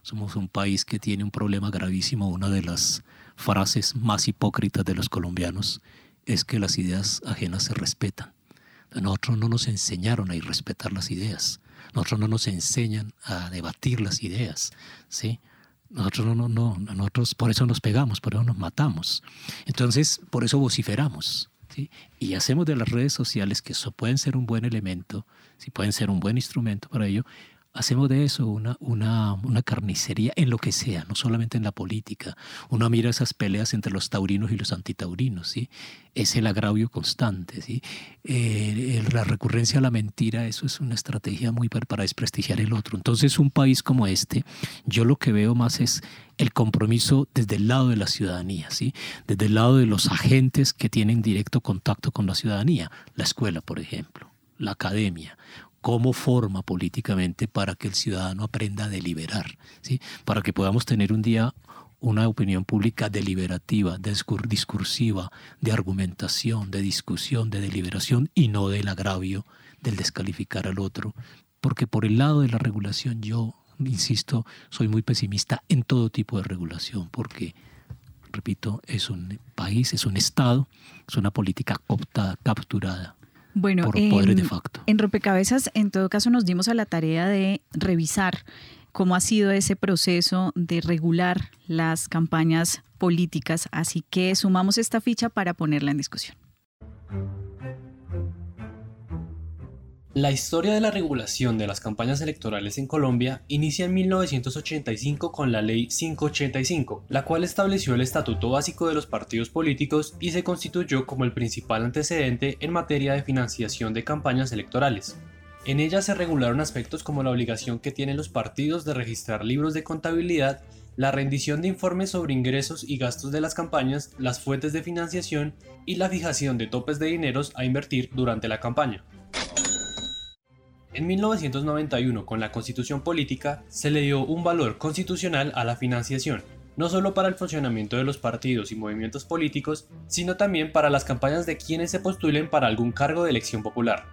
somos un país que tiene un problema gravísimo. Una de las frases más hipócritas de los colombianos es que las ideas ajenas se respetan. A nosotros no nos enseñaron a ir respetar las ideas. Nosotros no nos enseñan a debatir las ideas, ¿sí? Nosotros no, no, no, nosotros por eso nos pegamos, por eso nos matamos. Entonces, por eso vociferamos. ¿sí? Y hacemos de las redes sociales, que eso pueden ser un buen elemento, si pueden ser un buen instrumento para ello, hacemos de eso una, una, una, carnicería en lo que sea, no solamente en la política. Uno mira esas peleas entre los taurinos y los antitaurinos, ¿sí? es el agravio constante. ¿sí? La recurrencia a la mentira, eso es una estrategia muy para, para desprestigiar el otro. Entonces, un país como este, yo lo que veo más es el compromiso desde el lado de la ciudadanía, ¿sí? desde el lado de los agentes que tienen directo contacto con la ciudadanía, la escuela, por ejemplo la academia, cómo forma políticamente para que el ciudadano aprenda a deliberar, ¿sí? para que podamos tener un día una opinión pública deliberativa, discursiva, de argumentación, de discusión, de deliberación y no del agravio, del descalificar al otro. Porque por el lado de la regulación yo, insisto, soy muy pesimista en todo tipo de regulación, porque, repito, es un país, es un Estado, es una política optada, capturada
bueno, en, En Rompecabezas, en todo caso, nos dimos a la tarea de revisar cómo ha sido ese proceso de regular las campañas políticas, así que sumamos esta ficha para ponerla en discusión.
La historia de la regulación de las campañas electorales en Colombia inicia en 1985 con la Ley 585, la cual estableció el estatuto básico de los partidos políticos y se constituyó como el principal antecedente en materia de financiación de campañas electorales. En ella se regularon aspectos como la obligación que tienen los partidos de registrar libros de contabilidad, la rendición de informes sobre ingresos y gastos de las campañas, las fuentes de financiación y la fijación de topes de dineros a invertir durante la campaña. En 1991, con la Constitución Política, se le dio un valor constitucional a la financiación, no solo para el funcionamiento de los partidos y movimientos políticos, sino también para las campañas de quienes se postulen para algún cargo de elección popular.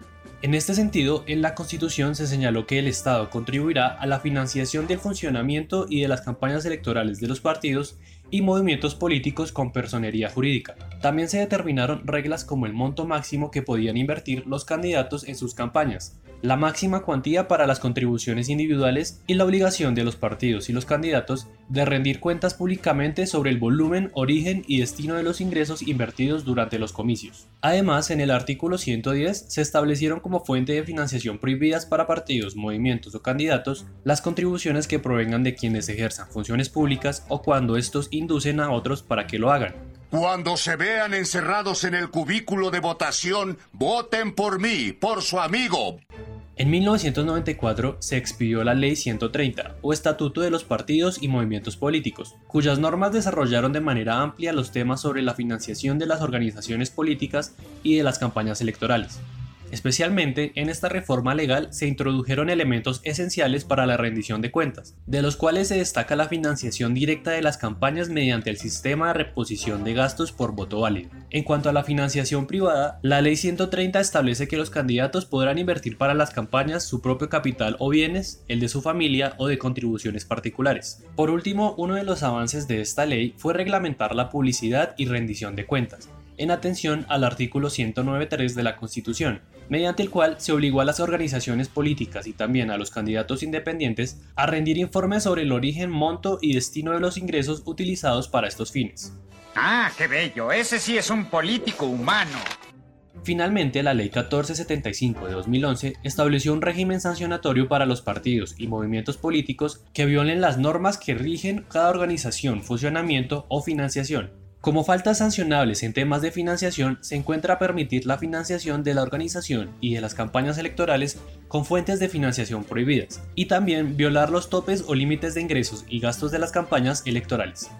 En este sentido, en la Constitución se señaló que el Estado contribuirá a la financiación del funcionamiento y de las campañas electorales de los partidos y movimientos políticos con personería jurídica. También se determinaron reglas como el monto máximo que podían invertir los candidatos en sus campañas, la máxima cuantía para las contribuciones individuales y la obligación de los partidos y los candidatos de rendir cuentas públicamente sobre el volumen, origen y destino de los ingresos invertidos durante los comicios. Además, en el artículo 110 se establecieron como fuente de financiación prohibidas para partidos, movimientos o candidatos las contribuciones que provengan de quienes ejerzan funciones públicas o cuando estos inducen a otros para que lo hagan.
Cuando se vean encerrados en el cubículo de votación, voten por mí, por su amigo.
En 1994 se expidió la Ley 130, o Estatuto de los Partidos y Movimientos Políticos, cuyas normas desarrollaron de manera amplia los temas sobre la financiación de las organizaciones políticas y de las campañas electorales. Especialmente en esta reforma legal se introdujeron elementos esenciales para la rendición de cuentas, de los cuales se destaca la financiación directa de las campañas mediante el sistema de reposición de gastos por voto válido. En cuanto a la financiación privada, la Ley 130 establece que los candidatos podrán invertir para las campañas su propio capital o bienes, el de su familia o de contribuciones particulares. Por último, uno de los avances de esta ley fue reglamentar la publicidad y rendición de cuentas, en atención al artículo 109.3 de la Constitución, mediante el cual se obligó a las organizaciones políticas y también a los candidatos independientes a rendir informes sobre el origen, monto y destino de los ingresos utilizados para estos fines.
Ah, qué bello, ese sí es un político humano.
Finalmente, la Ley 1475 de 2011 estableció un régimen sancionatorio para los partidos y movimientos políticos que violen las normas que rigen cada organización, funcionamiento o financiación, como faltas sancionables en temas de financiación se encuentra permitir la financiación de la organización y de las campañas electorales con fuentes de financiación prohibidas, y también violar los topes o límites de ingresos y gastos de las campañas electorales.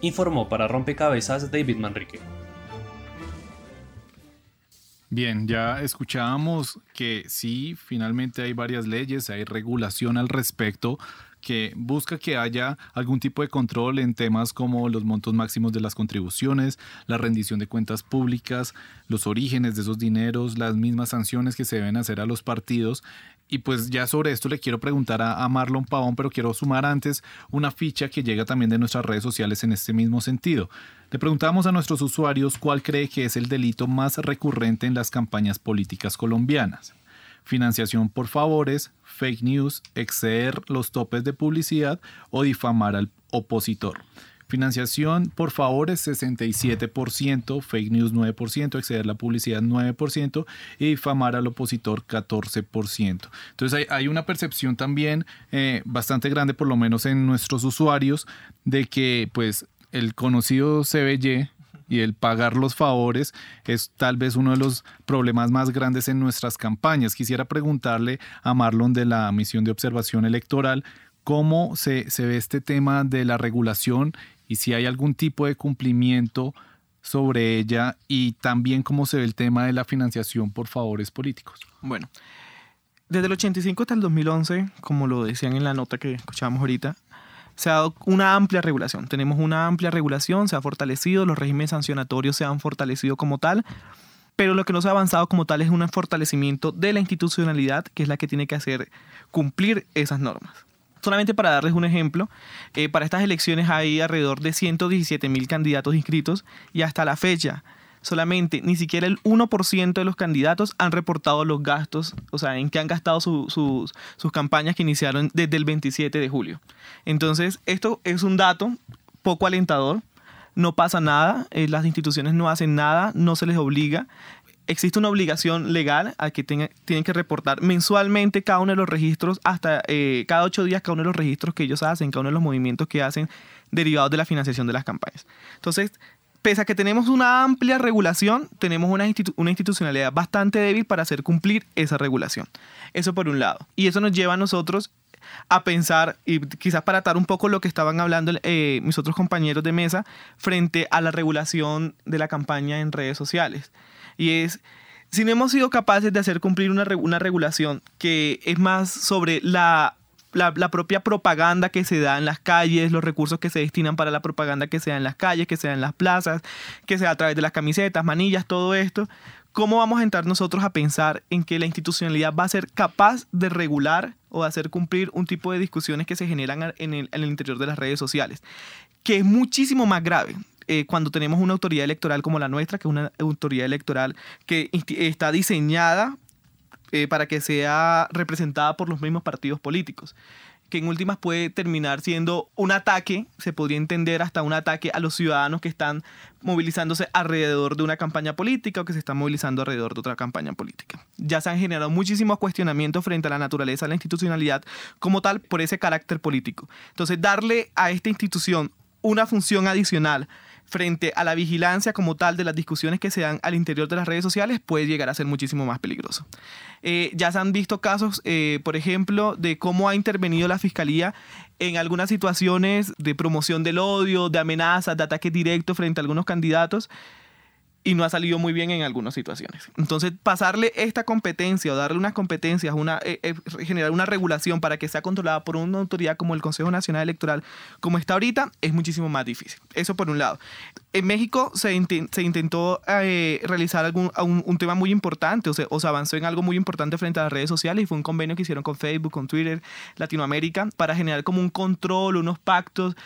Informó para Rompecabezas David Manrique.
Bien, ya escuchábamos que sí, finalmente hay varias leyes, hay regulación al respecto que busca que haya algún tipo de control en temas como los montos máximos de las contribuciones, la rendición de cuentas públicas, los orígenes de esos dineros, las mismas sanciones que se deben hacer a los partidos y pues ya sobre esto le quiero preguntar a, Marlon Pavón, pero quiero sumar antes una ficha que llega también de nuestras redes sociales en este mismo sentido. Le preguntamos a nuestros usuarios cuál cree que es el delito más recurrente en las campañas políticas colombianas. Financiación por favores, fake news, exceder los topes de publicidad o difamar al opositor. Financiación por favores 67%, fake news 9%, exceder la publicidad 9% y difamar al opositor 14%. Entonces hay, una percepción también eh, bastante grande, por lo menos en nuestros usuarios, de que pues el conocido CBY y el pagar los favores es tal vez uno de los problemas más grandes en nuestras campañas. Quisiera preguntarle a Marlon de la misión de observación electoral cómo se, se ve este tema de la regulación y si hay algún tipo de cumplimiento sobre ella y también cómo se ve el tema de la financiación por favores políticos.
Bueno, desde el 85 hasta el 2011, como lo decían en la nota que escuchábamos ahorita, se ha dado una amplia regulación. Tenemos una amplia regulación, se ha fortalecido, los regímenes sancionatorios se han fortalecido como tal, pero lo que no se ha avanzado como tal es un fortalecimiento de la institucionalidad, que es la que tiene que hacer cumplir esas normas. Solamente para darles un ejemplo, eh, para estas elecciones hay alrededor de 117 mil candidatos inscritos y hasta la fecha solamente ni siquiera el 1% de los candidatos han reportado los gastos, o sea, en qué han gastado sus campañas que iniciaron desde el 27 de julio. Entonces, esto es un dato poco alentador. No pasa nada, eh, las instituciones no hacen nada, no se les obliga existe una obligación legal a que tienen que reportar mensualmente cada uno de los registros, hasta eh, cada ocho días cada uno de los registros que ellos hacen, cada uno de los movimientos que hacen derivados de la financiación de las campañas. Entonces, pese a que tenemos una amplia regulación, tenemos una, institucionalidad bastante débil para hacer cumplir esa regulación. Eso por un lado. Y eso nos lleva a nosotros a pensar, y quizás para atar un poco lo que estaban hablando eh, mis otros compañeros de mesa, frente a la regulación de la campaña en redes sociales y es, si no hemos sido capaces de hacer cumplir una, una regulación que es más sobre la la, propia propaganda que se da en las calles, los recursos que se destinan para la propaganda que se da en las calles, que se da en las plazas, que se da a través de las camisetas, manillas, todo esto. ¿Cómo vamos a entrar nosotros a pensar en que la institucionalidad va a ser capaz de regular o de hacer cumplir un tipo de discusiones que se generan en el, interior de las redes sociales? Que es muchísimo más grave. Eh, cuando tenemos una autoridad electoral como la nuestra, que es una autoridad electoral que está diseñada eh, para que sea representada por los mismos partidos políticos que en últimas puede terminar siendo un ataque, se podría entender hasta un ataque a los ciudadanos que están movilizándose alrededor de una campaña política o que se están movilizando alrededor de otra campaña política. Ya se han generado muchísimos cuestionamientos frente a la naturaleza de la institucionalidad como tal por ese carácter político. Entonces, darle a esta institución una función adicional frente a la vigilancia como tal de las discusiones que se dan al interior de las redes sociales puede llegar a ser muchísimo más peligroso. Eh, ya se han visto casos, eh, por ejemplo, de cómo ha intervenido la Fiscalía en algunas situaciones de promoción del odio, de amenazas, de ataques directos frente a algunos candidatos y no ha salido muy bien en algunas situaciones. Entonces, pasarle esta competencia o darle unas competencias, una, eh, eh, generar una regulación para que sea controlada por una autoridad como el Consejo Nacional Electoral, como está ahorita, es muchísimo más difícil. Eso por un lado. En México se, intentó eh, realizar algún, un, tema muy importante, o, sea, se avanzó en algo muy importante frente a las redes sociales y fue un convenio que hicieron con Facebook, con Twitter, Latinoamérica, para generar como un control, unos pactos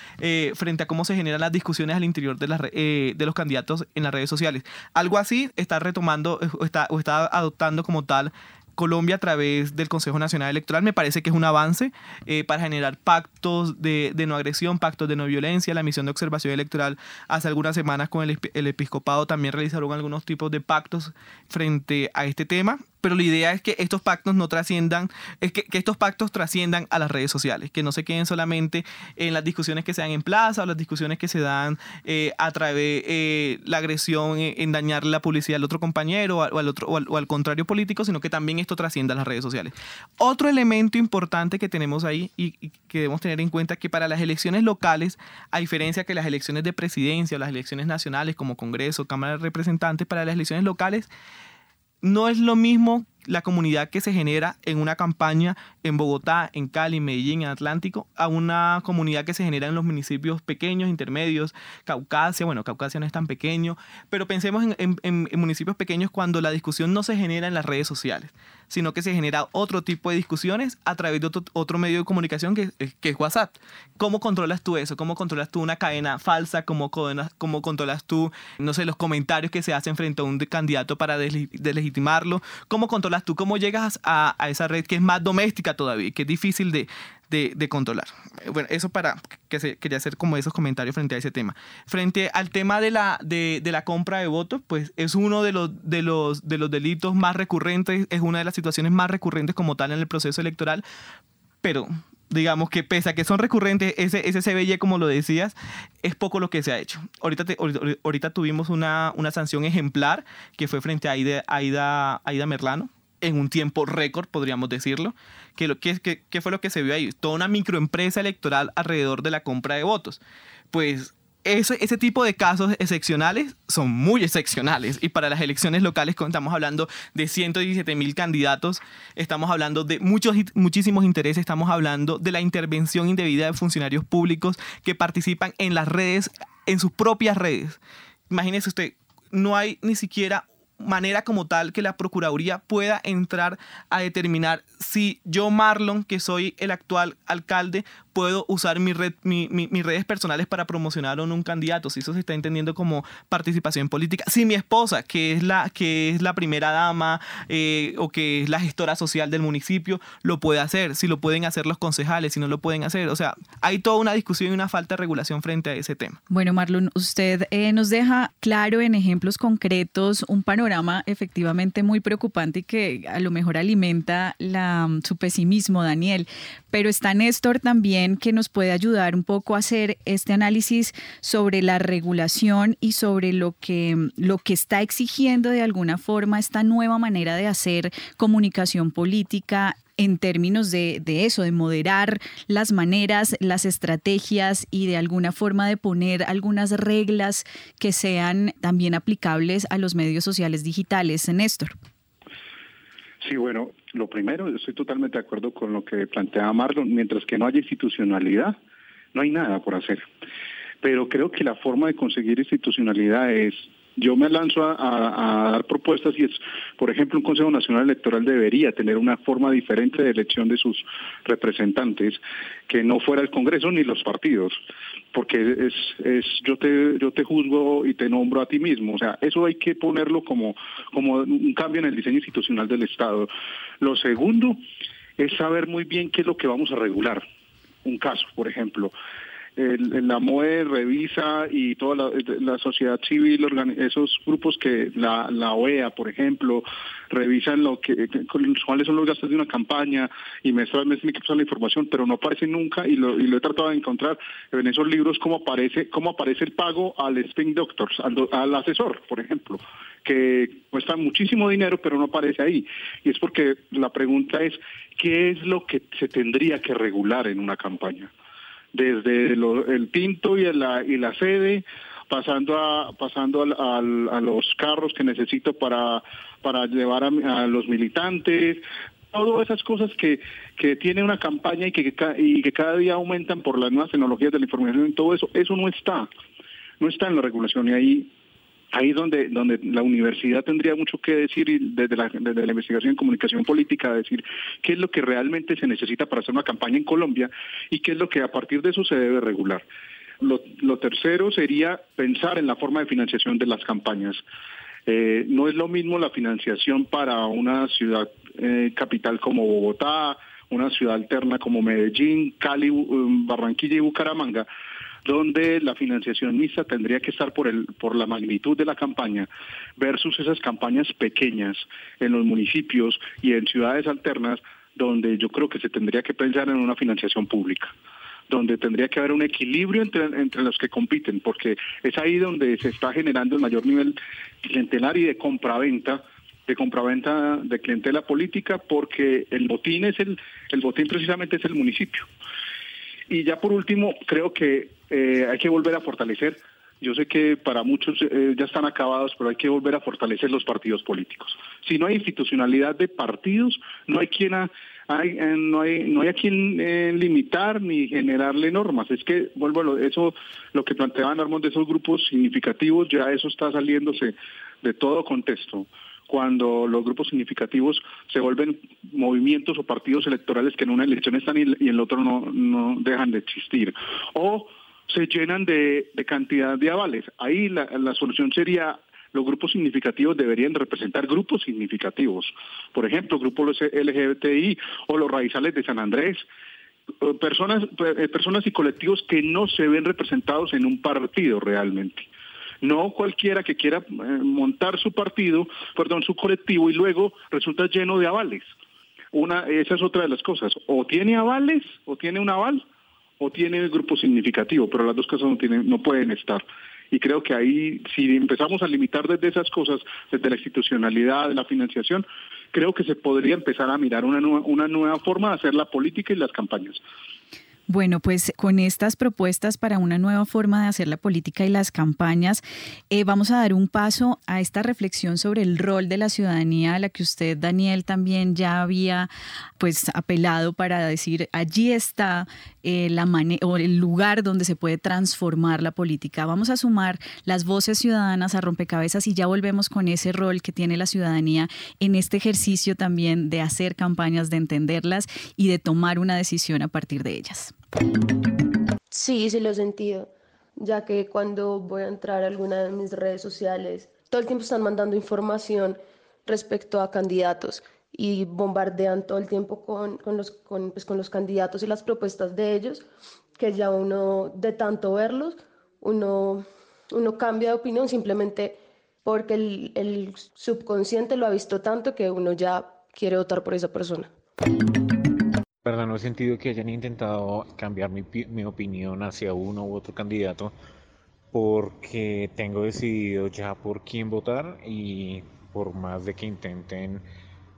frente a cómo se generan las discusiones al interior de, las, de los candidatos en las redes sociales. Algo así está retomando o está, o está adoptando como tal Colombia a través del Consejo Nacional Electoral. Me parece que es un avance eh, para generar pactos de, no agresión, pactos de no violencia. La misión de observación electoral hace algunas semanas con el, el episcopado también realizaron algunos tipos de pactos frente a este tema pero la idea es que estos pactos no trasciendan, es que, estos pactos trasciendan a las redes sociales, que no se queden solamente en las discusiones que se dan en plaza o las discusiones que se dan eh, a través de eh, la agresión en, dañar la publicidad al otro compañero o al, otro, o al, contrario político, sino que también esto trascienda a las redes sociales. Otro elemento importante que tenemos ahí y, y que debemos tener en cuenta es que para las elecciones locales, a diferencia que las elecciones de presidencia o las elecciones nacionales como Congreso, Cámara de Representantes, para las elecciones locales, no es lo mismo la comunidad que se genera en una campaña en Bogotá, en Cali, Medellín, en Atlántico, a una comunidad que se genera en los municipios pequeños, intermedios, Caucasia, bueno, Caucasia no es tan pequeño, pero pensemos en, municipios pequeños cuando la discusión no se genera en las redes sociales, sino que se genera otro tipo de discusiones a través de otro, medio de comunicación que, que, es WhatsApp. ¿Cómo controlas tú eso? ¿Cómo controlas tú una cadena falsa? ¿Cómo, cómo controlas tú, no sé, los comentarios que se hacen frente a un candidato para deslegitimarlo? ¿Cómo controlas tú? ¿Cómo llegas a, esa red que es más doméstica todavía, que es difícil de, de, controlar. Bueno, eso para que se, quería hacer como esos comentarios frente a ese tema. Frente al tema de la, de, de, la compra de votos, pues es uno de los, de, los, de los delitos más recurrentes, es una de las situaciones más recurrentes como tal en el proceso electoral, pero digamos que pese a que son recurrentes, ese, ese CBY, como lo decías, es poco lo que se ha hecho. Ahorita, ahorita tuvimos una, una sanción ejemplar que fue frente a Aida, Aida, Aida Merlano, en un tiempo récord, podríamos decirlo. ¿Qué, que, fue lo que se vio ahí? Toda una microempresa electoral alrededor de la compra de votos. Pues ese, tipo de casos excepcionales son muy excepcionales y para las elecciones locales estamos hablando de 117 mil candidatos, estamos hablando de muchos, muchísimos intereses, estamos hablando de la intervención indebida de funcionarios públicos que participan en las redes, en sus propias redes. Imagínese usted, no hay ni siquiera manera como tal que la Procuraduría pueda entrar a determinar si yo, Marlon, que soy el actual alcalde, puedo usar mi red, mi, mis redes personales para promocionar a un candidato, si eso se está entendiendo como participación política. Si mi esposa, que es la, que es la primera dama eh, o que es la gestora social del municipio, lo puede hacer, si lo pueden hacer los concejales, si no lo pueden hacer. O sea, hay toda una discusión y una falta de regulación frente a ese tema.
Bueno, Marlon, usted eh, nos deja claro en ejemplos concretos un panorama efectivamente muy preocupante y que a lo mejor alimenta la su pesimismo, Daniel. Pero está Néstor también que nos puede ayudar un poco a hacer este análisis sobre la regulación y sobre lo que, lo que está exigiendo de alguna forma esta nueva manera de hacer comunicación política en términos de, de, eso, de moderar las maneras, las estrategias y de alguna forma de poner algunas reglas que sean también aplicables a los medios sociales digitales. Néstor.
Sí, bueno, lo primero, estoy totalmente de acuerdo con lo que planteaba Marlon, mientras que no haya institucionalidad, no hay nada por hacer. Pero creo que la forma de conseguir institucionalidad es yo me lanzo a, dar propuestas y es, por ejemplo, un Consejo Nacional Electoral debería tener una forma diferente de elección de sus representantes que no fuera el Congreso ni los partidos, porque es, es yo te yo te juzgo y te nombro a ti mismo, o sea, eso hay que ponerlo como como un cambio en el diseño institucional del Estado. Lo segundo es saber muy bien qué es lo que vamos a regular. Un caso, por ejemplo, el, la MOE revisa y toda la, sociedad civil, esos grupos que la, la OEA, por ejemplo, revisan lo que, cuáles son los gastos de una campaña y me mes tiene que pasar la información, pero no aparece nunca y lo, y lo he tratado de encontrar en esos libros cómo aparece, cómo aparece el pago al spin doctors, al asesor, por ejemplo que cuesta muchísimo dinero, pero no aparece ahí. Y es porque la pregunta es, ¿qué es lo que se tendría que regular en una campaña? Desde el tinto y la, sede, pasando a pasando a los carros que necesito para para llevar a, los militantes. Todas esas cosas que, que tiene una campaña y que, y que cada día aumentan por las nuevas tecnologías de la información y todo eso, eso no está, no está en la regulación. Y ahí ahí donde, donde la universidad tendría mucho que decir y desde la, desde la investigación en comunicación política, decir qué es lo que realmente se necesita para hacer una campaña en Colombia y qué es lo que a partir de eso se debe regular. Lo, tercero sería pensar en la forma de financiación de las campañas. Eh, no es lo mismo la financiación para una ciudad eh, capital como Bogotá, una ciudad alterna como Medellín, Cali, um, Barranquilla y Bucaramanga, donde la financiación mixta tendría que estar por, el, por la magnitud de la campaña versus esas campañas pequeñas en los municipios y en ciudades alternas donde yo creo que se tendría que pensar en una financiación pública donde tendría que haber un equilibrio entre, entre los que compiten, porque es ahí donde se está generando el mayor nivel clientelar y de compraventa de compraventa de clientela política porque el botín es el el botín precisamente es el municipio y ya por último, creo que eh, hay que volver a fortalecer Yo sé que para muchos eh, ya están acabados, pero hay que volver a fortalecer los partidos políticos. Si no hay institucionalidad de partidos, no hay quien a, hay, eh, no hay no hay a quien limitar ni generarle normas. Es que vuelvo a lo, eso lo que planteaban Armón de esos grupos significativos, ya eso está saliéndose de todo contexto cuando los grupos significativos se vuelven movimientos o partidos electorales que en una elección están y, en el otro no, no dejan de existir. O se llenan de, cantidad de avales. Ahí la, solución sería los grupos significativos deberían representar grupos significativos. Por ejemplo, grupos LGBTI o los raizales de San Andrés. Eh, personas, eh, personas y colectivos que no se ven representados en un partido realmente. No cualquiera que quiera eh, montar su partido, perdón, su colectivo y luego resulta lleno de avales. Una, esa es otra de las cosas. O tiene avales, o tiene un aval, o tiene el grupo significativo, pero las dos cosas no, tienen, no pueden estar. Y creo que ahí, si empezamos a limitar desde esas cosas, desde la institucionalidad, de la financiación, creo que se podría empezar a mirar una una nueva forma de hacer la política y las campañas.
Bueno, pues con estas propuestas para una nueva forma de hacer la política y las campañas, eh, vamos a dar un paso a esta reflexión sobre el rol de la ciudadanía a la que usted, Daniel, también ya había pues apelado para decir allí está eh, la o el lugar donde se puede transformar la política. Vamos a sumar las voces ciudadanas a rompecabezas y ya volvemos con ese rol que tiene la ciudadanía en este ejercicio también de hacer campañas, de entenderlas y de tomar una decisión a partir de ellas.
Sí, sí lo he sentido, ya que cuando voy a entrar a alguna de mis redes sociales, todo el tiempo están mandando información respecto a candidatos y bombardean todo el tiempo con, los, pues, con, los candidatos y las propuestas de ellos, que ya uno, de tanto verlos, uno, uno cambia de opinión simplemente porque el, el subconsciente lo ha visto tanto que uno ya quiere votar por esa persona
verdad no he sentido que hayan intentado cambiar mi, mi, opinión hacia uno u otro candidato porque tengo decidido ya por quién votar y por más de que intenten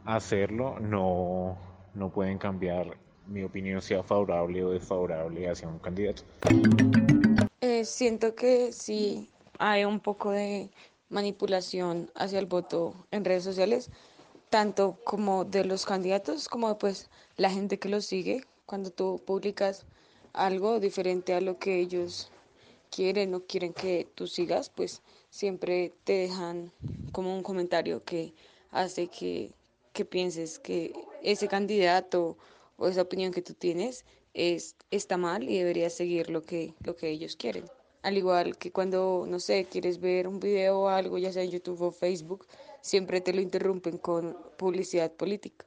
hacerlo no, no pueden cambiar mi opinión sea favorable o desfavorable hacia un candidato.
Eh, siento que sí hay un poco de manipulación hacia el voto en redes sociales tanto como de los candidatos como pues la gente que los sigue cuando tú publicas algo diferente a lo que ellos quieren o quieren que tú sigas, pues siempre te dejan como un comentario que hace que, que pienses que ese candidato o esa opinión que tú tienes es, está mal y deberías seguir lo que, lo que ellos quieren. Al igual que cuando, no sé, quieres ver un video o algo, ya sea en YouTube o Facebook, siempre te lo interrumpen con publicidad política.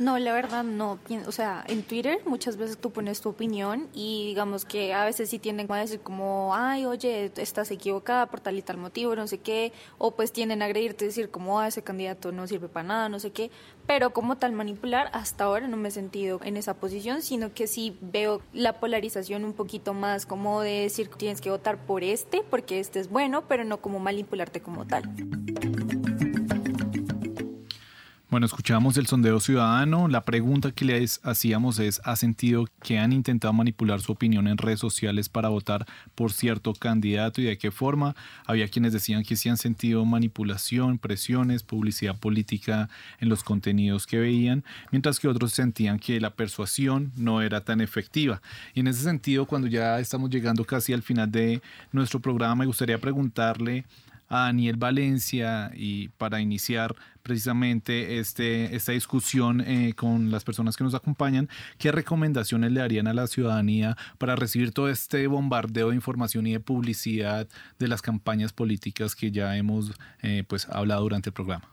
No, la verdad no. O sea, en Twitter muchas veces tú pones tu opinión y digamos que a veces sí tienden a decir como, ay, oye, estás equivocada por tal y tal motivo, no sé qué. O pues tienden a agredirte, decir como, ah, ese candidato no sirve para nada, no sé qué. Pero como tal manipular, hasta ahora no me he sentido en esa posición, sino que sí veo la polarización un poquito más como de decir tienes que votar por este porque este es bueno, pero no como manipularte como tal.
Bueno, escuchamos el sondeo ciudadano. La pregunta que les hacíamos es, ¿ha sentido que han intentado manipular su opinión en redes sociales para votar por cierto candidato y de qué forma? Había quienes decían que sí han sentido manipulación, presiones, publicidad política en los contenidos que veían, mientras que otros sentían que la persuasión no era tan efectiva. Y en ese sentido, cuando ya estamos llegando casi al final de nuestro programa, me gustaría preguntarle a Daniel Valencia y para iniciar precisamente este, esta discusión eh, con las personas que nos acompañan, ¿qué recomendaciones le darían a la ciudadanía para recibir todo este bombardeo de información y de publicidad de las campañas políticas que ya hemos eh, pues, hablado durante el programa?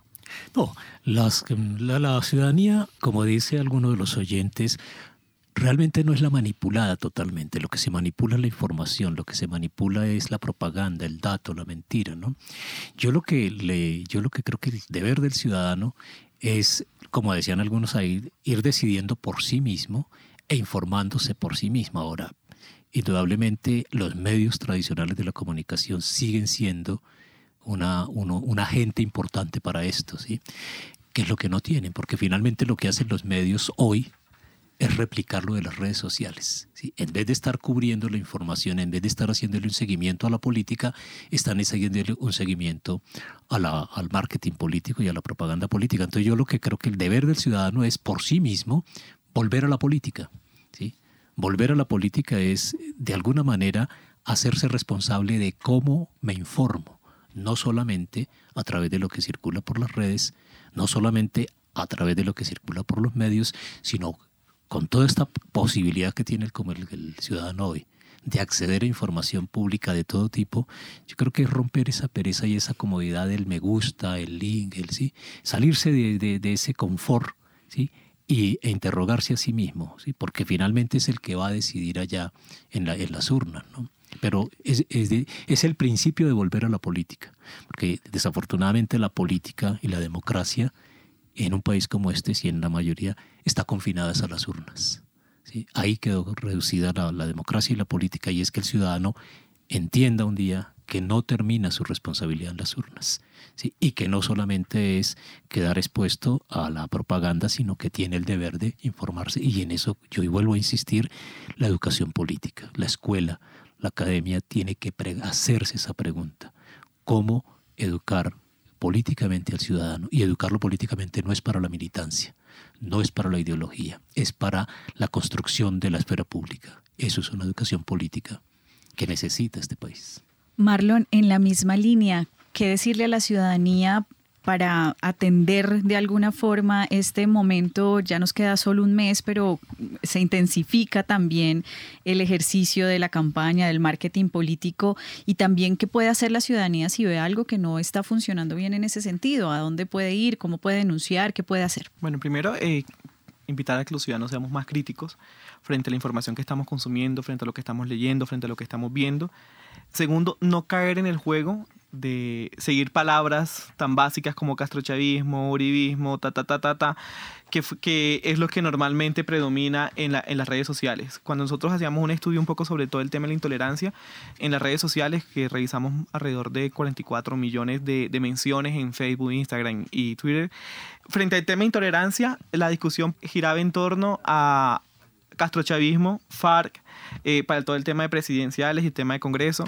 No, la, la ciudadanía, como dice alguno de los oyentes, realmente no es la manipulada totalmente. Lo que se manipula es la información, lo que se manipula es la propaganda, el dato, la mentira, ¿no? Yo lo que le, yo lo que creo que el deber del ciudadano es, como decían algunos ahí, ir decidiendo por sí mismo e informándose por sí mismo. Ahora, indudablemente los medios tradicionales de la comunicación siguen siendo una, un agente importante para esto, ¿sí? Que es lo que no tienen, porque finalmente lo que hacen los medios hoy es replicar lo de las redes sociales. En vez de estar cubriendo la información, en vez de estar haciéndole un seguimiento a la política, están haciéndole un seguimiento a la, al marketing político y a la propaganda política. Entonces yo lo que creo que el deber del ciudadano es por sí mismo volver a la política. ¿sí? Volver a la política es, de alguna manera, hacerse responsable de cómo me informo, no solamente a través de lo que circula por las redes, no solamente a través de lo que circula por los medios, sino con toda esta posibilidad que tiene como el, ciudadano hoy de acceder a información pública de todo tipo, yo creo que es romper esa pereza y esa comodidad del me gusta, el link, el sí, salirse de, ese confort, ¿sí? y, e interrogarse a sí mismo, ¿sí? porque finalmente es el que va a decidir allá en, la, las urnas. ¿no? Pero es, es, el principio de volver a la política, porque desafortunadamente la política y la democracia en un país como este, si en la mayoría, está confinadas a las urnas. ¿sí? Ahí quedó reducida la, democracia y la política y es que el ciudadano entienda un día que no termina su responsabilidad en las urnas ¿sí? y que no solamente es quedar expuesto a la propaganda, sino que tiene el deber de informarse y en eso yo vuelvo a insistir, la educación política, la escuela, la academia tiene que hacerse esa pregunta, ¿cómo educar políticamente al ciudadano. Y educarlo políticamente no es para la militancia, no es para la ideología, es para la construcción de la esfera pública. Eso es una educación política que necesita este país.
Marlon, en la misma línea, ¿qué decirle a la ciudadanía para atender de alguna forma este momento. Ya nos queda solo un mes, pero se intensifica también el ejercicio de la campaña, del marketing político y también qué puede hacer la ciudadanía si ve algo que no está funcionando bien en ese sentido. ¿A dónde puede ir? ¿Cómo puede denunciar? ¿Qué puede hacer?
Bueno, primero, eh, invitar a que los ciudadanos seamos más críticos frente a la información que estamos consumiendo, frente a lo que estamos leyendo, frente a lo que estamos viendo. Segundo, no caer en el juego de seguir palabras tan básicas como castrochavismo, uribismo, ta, ta, ta, ta, ta, que, es lo que normalmente predomina en las redes sociales. Cuando nosotros hacíamos un estudio un poco sobre todo el tema de la intolerancia, en las redes sociales, que revisamos alrededor de 44 millones de, de menciones en Facebook, Instagram y Twitter, frente al tema de intolerancia, la discusión giraba en torno a castrochavismo, FARC, eh, para todo el tema de presidenciales y tema de Congreso,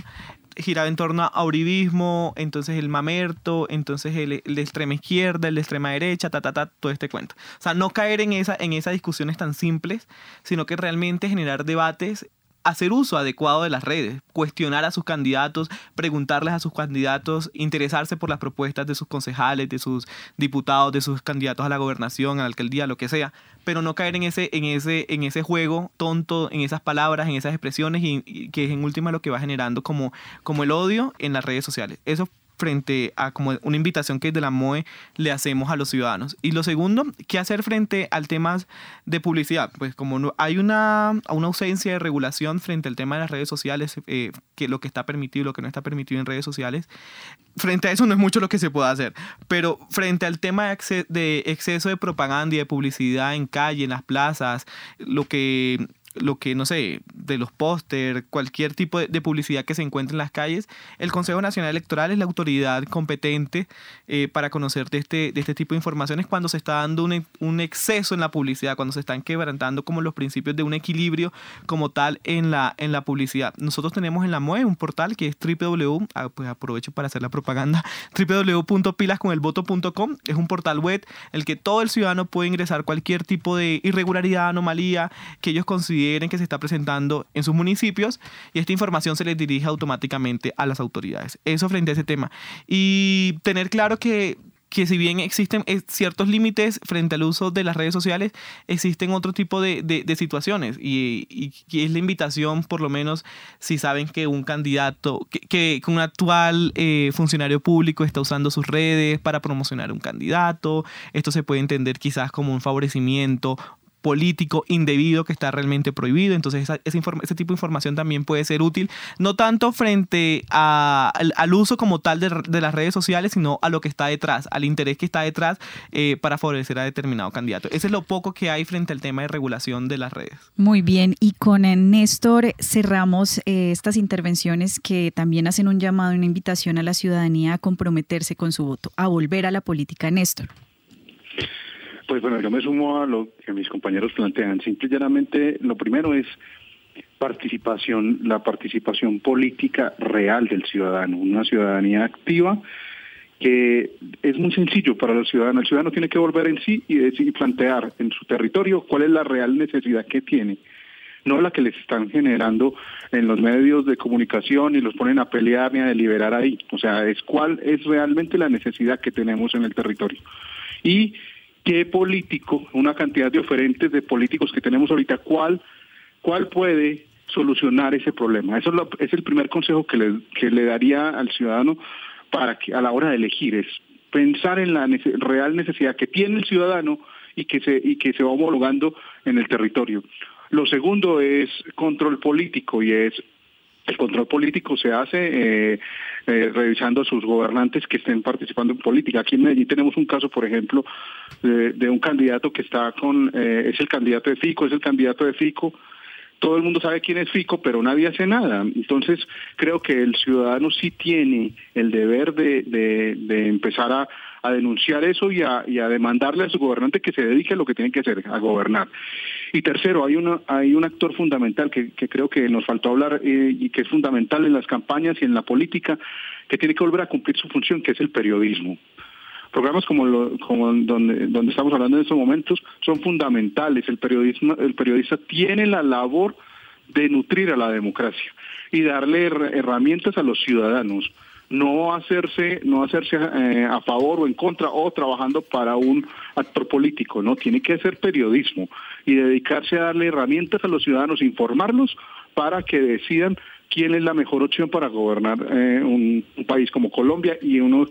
giraba en torno a uribismo, entonces el mamerto, entonces el, de extrema izquierda, el de extrema derecha, ta, ta, ta, todo este cuento. O sea, no caer en, esa, en esas discusiones tan simples, sino que realmente generar debates hacer uso adecuado de las redes, cuestionar a sus candidatos, preguntarles a sus candidatos, interesarse por las propuestas de sus concejales, de sus diputados, de sus candidatos a la gobernación, a la alcaldía, lo que sea, pero no caer en ese, en ese, en ese juego tonto, en esas palabras, en esas expresiones y, que es en última lo que va generando como, como el odio en las redes sociales. Eso frente a como una invitación que de la MOE le hacemos a los ciudadanos. Y lo segundo, ¿qué hacer frente al tema de publicidad? Pues como hay una, una ausencia de regulación frente al tema de las redes sociales, eh, que lo que está permitido y lo que no está permitido en redes sociales, frente a eso no es mucho lo que se puede hacer, pero frente al tema de exceso de propaganda y de publicidad en calle, en las plazas, lo que lo que, no sé, de los póster, cualquier tipo de, publicidad que se encuentre en las calles, el Consejo Nacional Electoral es la autoridad competente eh, para conocer de este, de este tipo de informaciones cuando se está dando un, un, exceso en la publicidad, cuando se están quebrantando como los principios de un equilibrio como tal en la, en la publicidad. Nosotros tenemos en la MOE un portal que es www, ah, pues aprovecho para hacer la propaganda, www.pilasconelvoto.com, es un portal web en el que todo el ciudadano puede ingresar cualquier tipo de irregularidad, anomalía que ellos que se está presentando en sus municipios y esta información se les dirige automáticamente a las autoridades. Eso frente a ese tema. Y tener claro que que si bien existen eh, ciertos límites frente al uso de las redes sociales, existen otro tipo de, de, situaciones y, y, es la invitación, por lo menos, si saben que un candidato, que, que un actual eh, funcionario público está usando sus redes para promocionar un candidato, esto se puede entender quizás como un favorecimiento político indebido que está realmente prohibido. Entonces, ese tipo de información también puede ser útil, no tanto frente al, uso como tal de, las redes sociales, sino a lo que está detrás, al interés que está detrás eh, para favorecer a determinado candidato. Ese es lo poco que hay frente al tema de regulación de las redes.
Muy bien, y con Néstor cerramos eh, estas intervenciones que también hacen un llamado, una invitación a la ciudadanía a comprometerse con su voto, a volver a la política. Néstor.
Pues bueno, yo me sumo a lo que mis compañeros plantean. Simple y llanamente, lo primero es participación, la participación política real del ciudadano, una ciudadanía activa que es muy sencillo para los ciudadanos. El ciudadano tiene que volver en sí y, plantear en su territorio cuál es la real necesidad que tiene, no la que les están generando en los medios de comunicación y los ponen a pelear ni a deliberar ahí. O sea, es cuál es realmente la necesidad que tenemos en el territorio. Y qué político, una cantidad de oferentes de políticos que tenemos ahorita, cuál, cuál puede solucionar ese problema. Eso es, el primer consejo que le, que le daría al ciudadano para que a la hora de elegir es pensar en la real necesidad que tiene el ciudadano y que se y que se va homologando en el territorio. Lo segundo es control político y es el control político se hace eh, eh, revisando a sus gobernantes que estén participando en política. Aquí en Medellín tenemos un caso, por ejemplo, de, un candidato que está con, eh, es el candidato de Fico, es el candidato de Fico, todo el mundo sabe quién es Fico, pero nadie hace nada. Entonces, creo que el ciudadano sí tiene el deber de, empezar a, denunciar eso y a, demandarle a su gobernante que se dedique a lo que tiene que hacer, a gobernar. Y tercero, hay, hay un actor fundamental que, creo que nos faltó hablar eh, y que es fundamental en las campañas y en la política, que tiene que volver a cumplir su función, que es el periodismo programas como, lo, como donde, donde estamos hablando en estos momentos son fundamentales. El, periodismo, el periodista tiene la labor de nutrir a la democracia y darle herramientas a los ciudadanos no hacerse no hacerse eh, a favor o en contra o trabajando para un actor político no tiene que hacer periodismo y dedicarse a darle herramientas a los ciudadanos informarlos para que decidan quién es la mejor opción para gobernar eh, un, país como Colombia y unos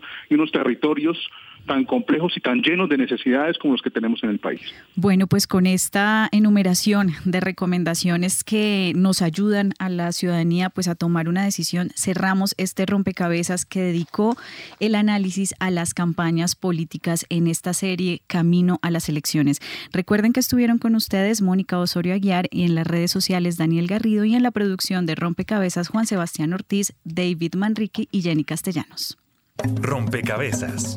territorios tan complejos y tan llenos de necesidades como los que tenemos en el país.
Bueno, pues con esta enumeración de recomendaciones que nos ayudan a la ciudadanía pues a tomar una decisión, cerramos este rompecabezas que dedicó el análisis a las campañas políticas en esta serie Camino a las elecciones. Recuerden que estuvieron con ustedes Mónica Osorio Aguiar y en las redes sociales Daniel Garrido y en la producción de Rompecabezas Juan Sebastián Ortiz, David Manrique y Jenny Castellanos.
Rompecabezas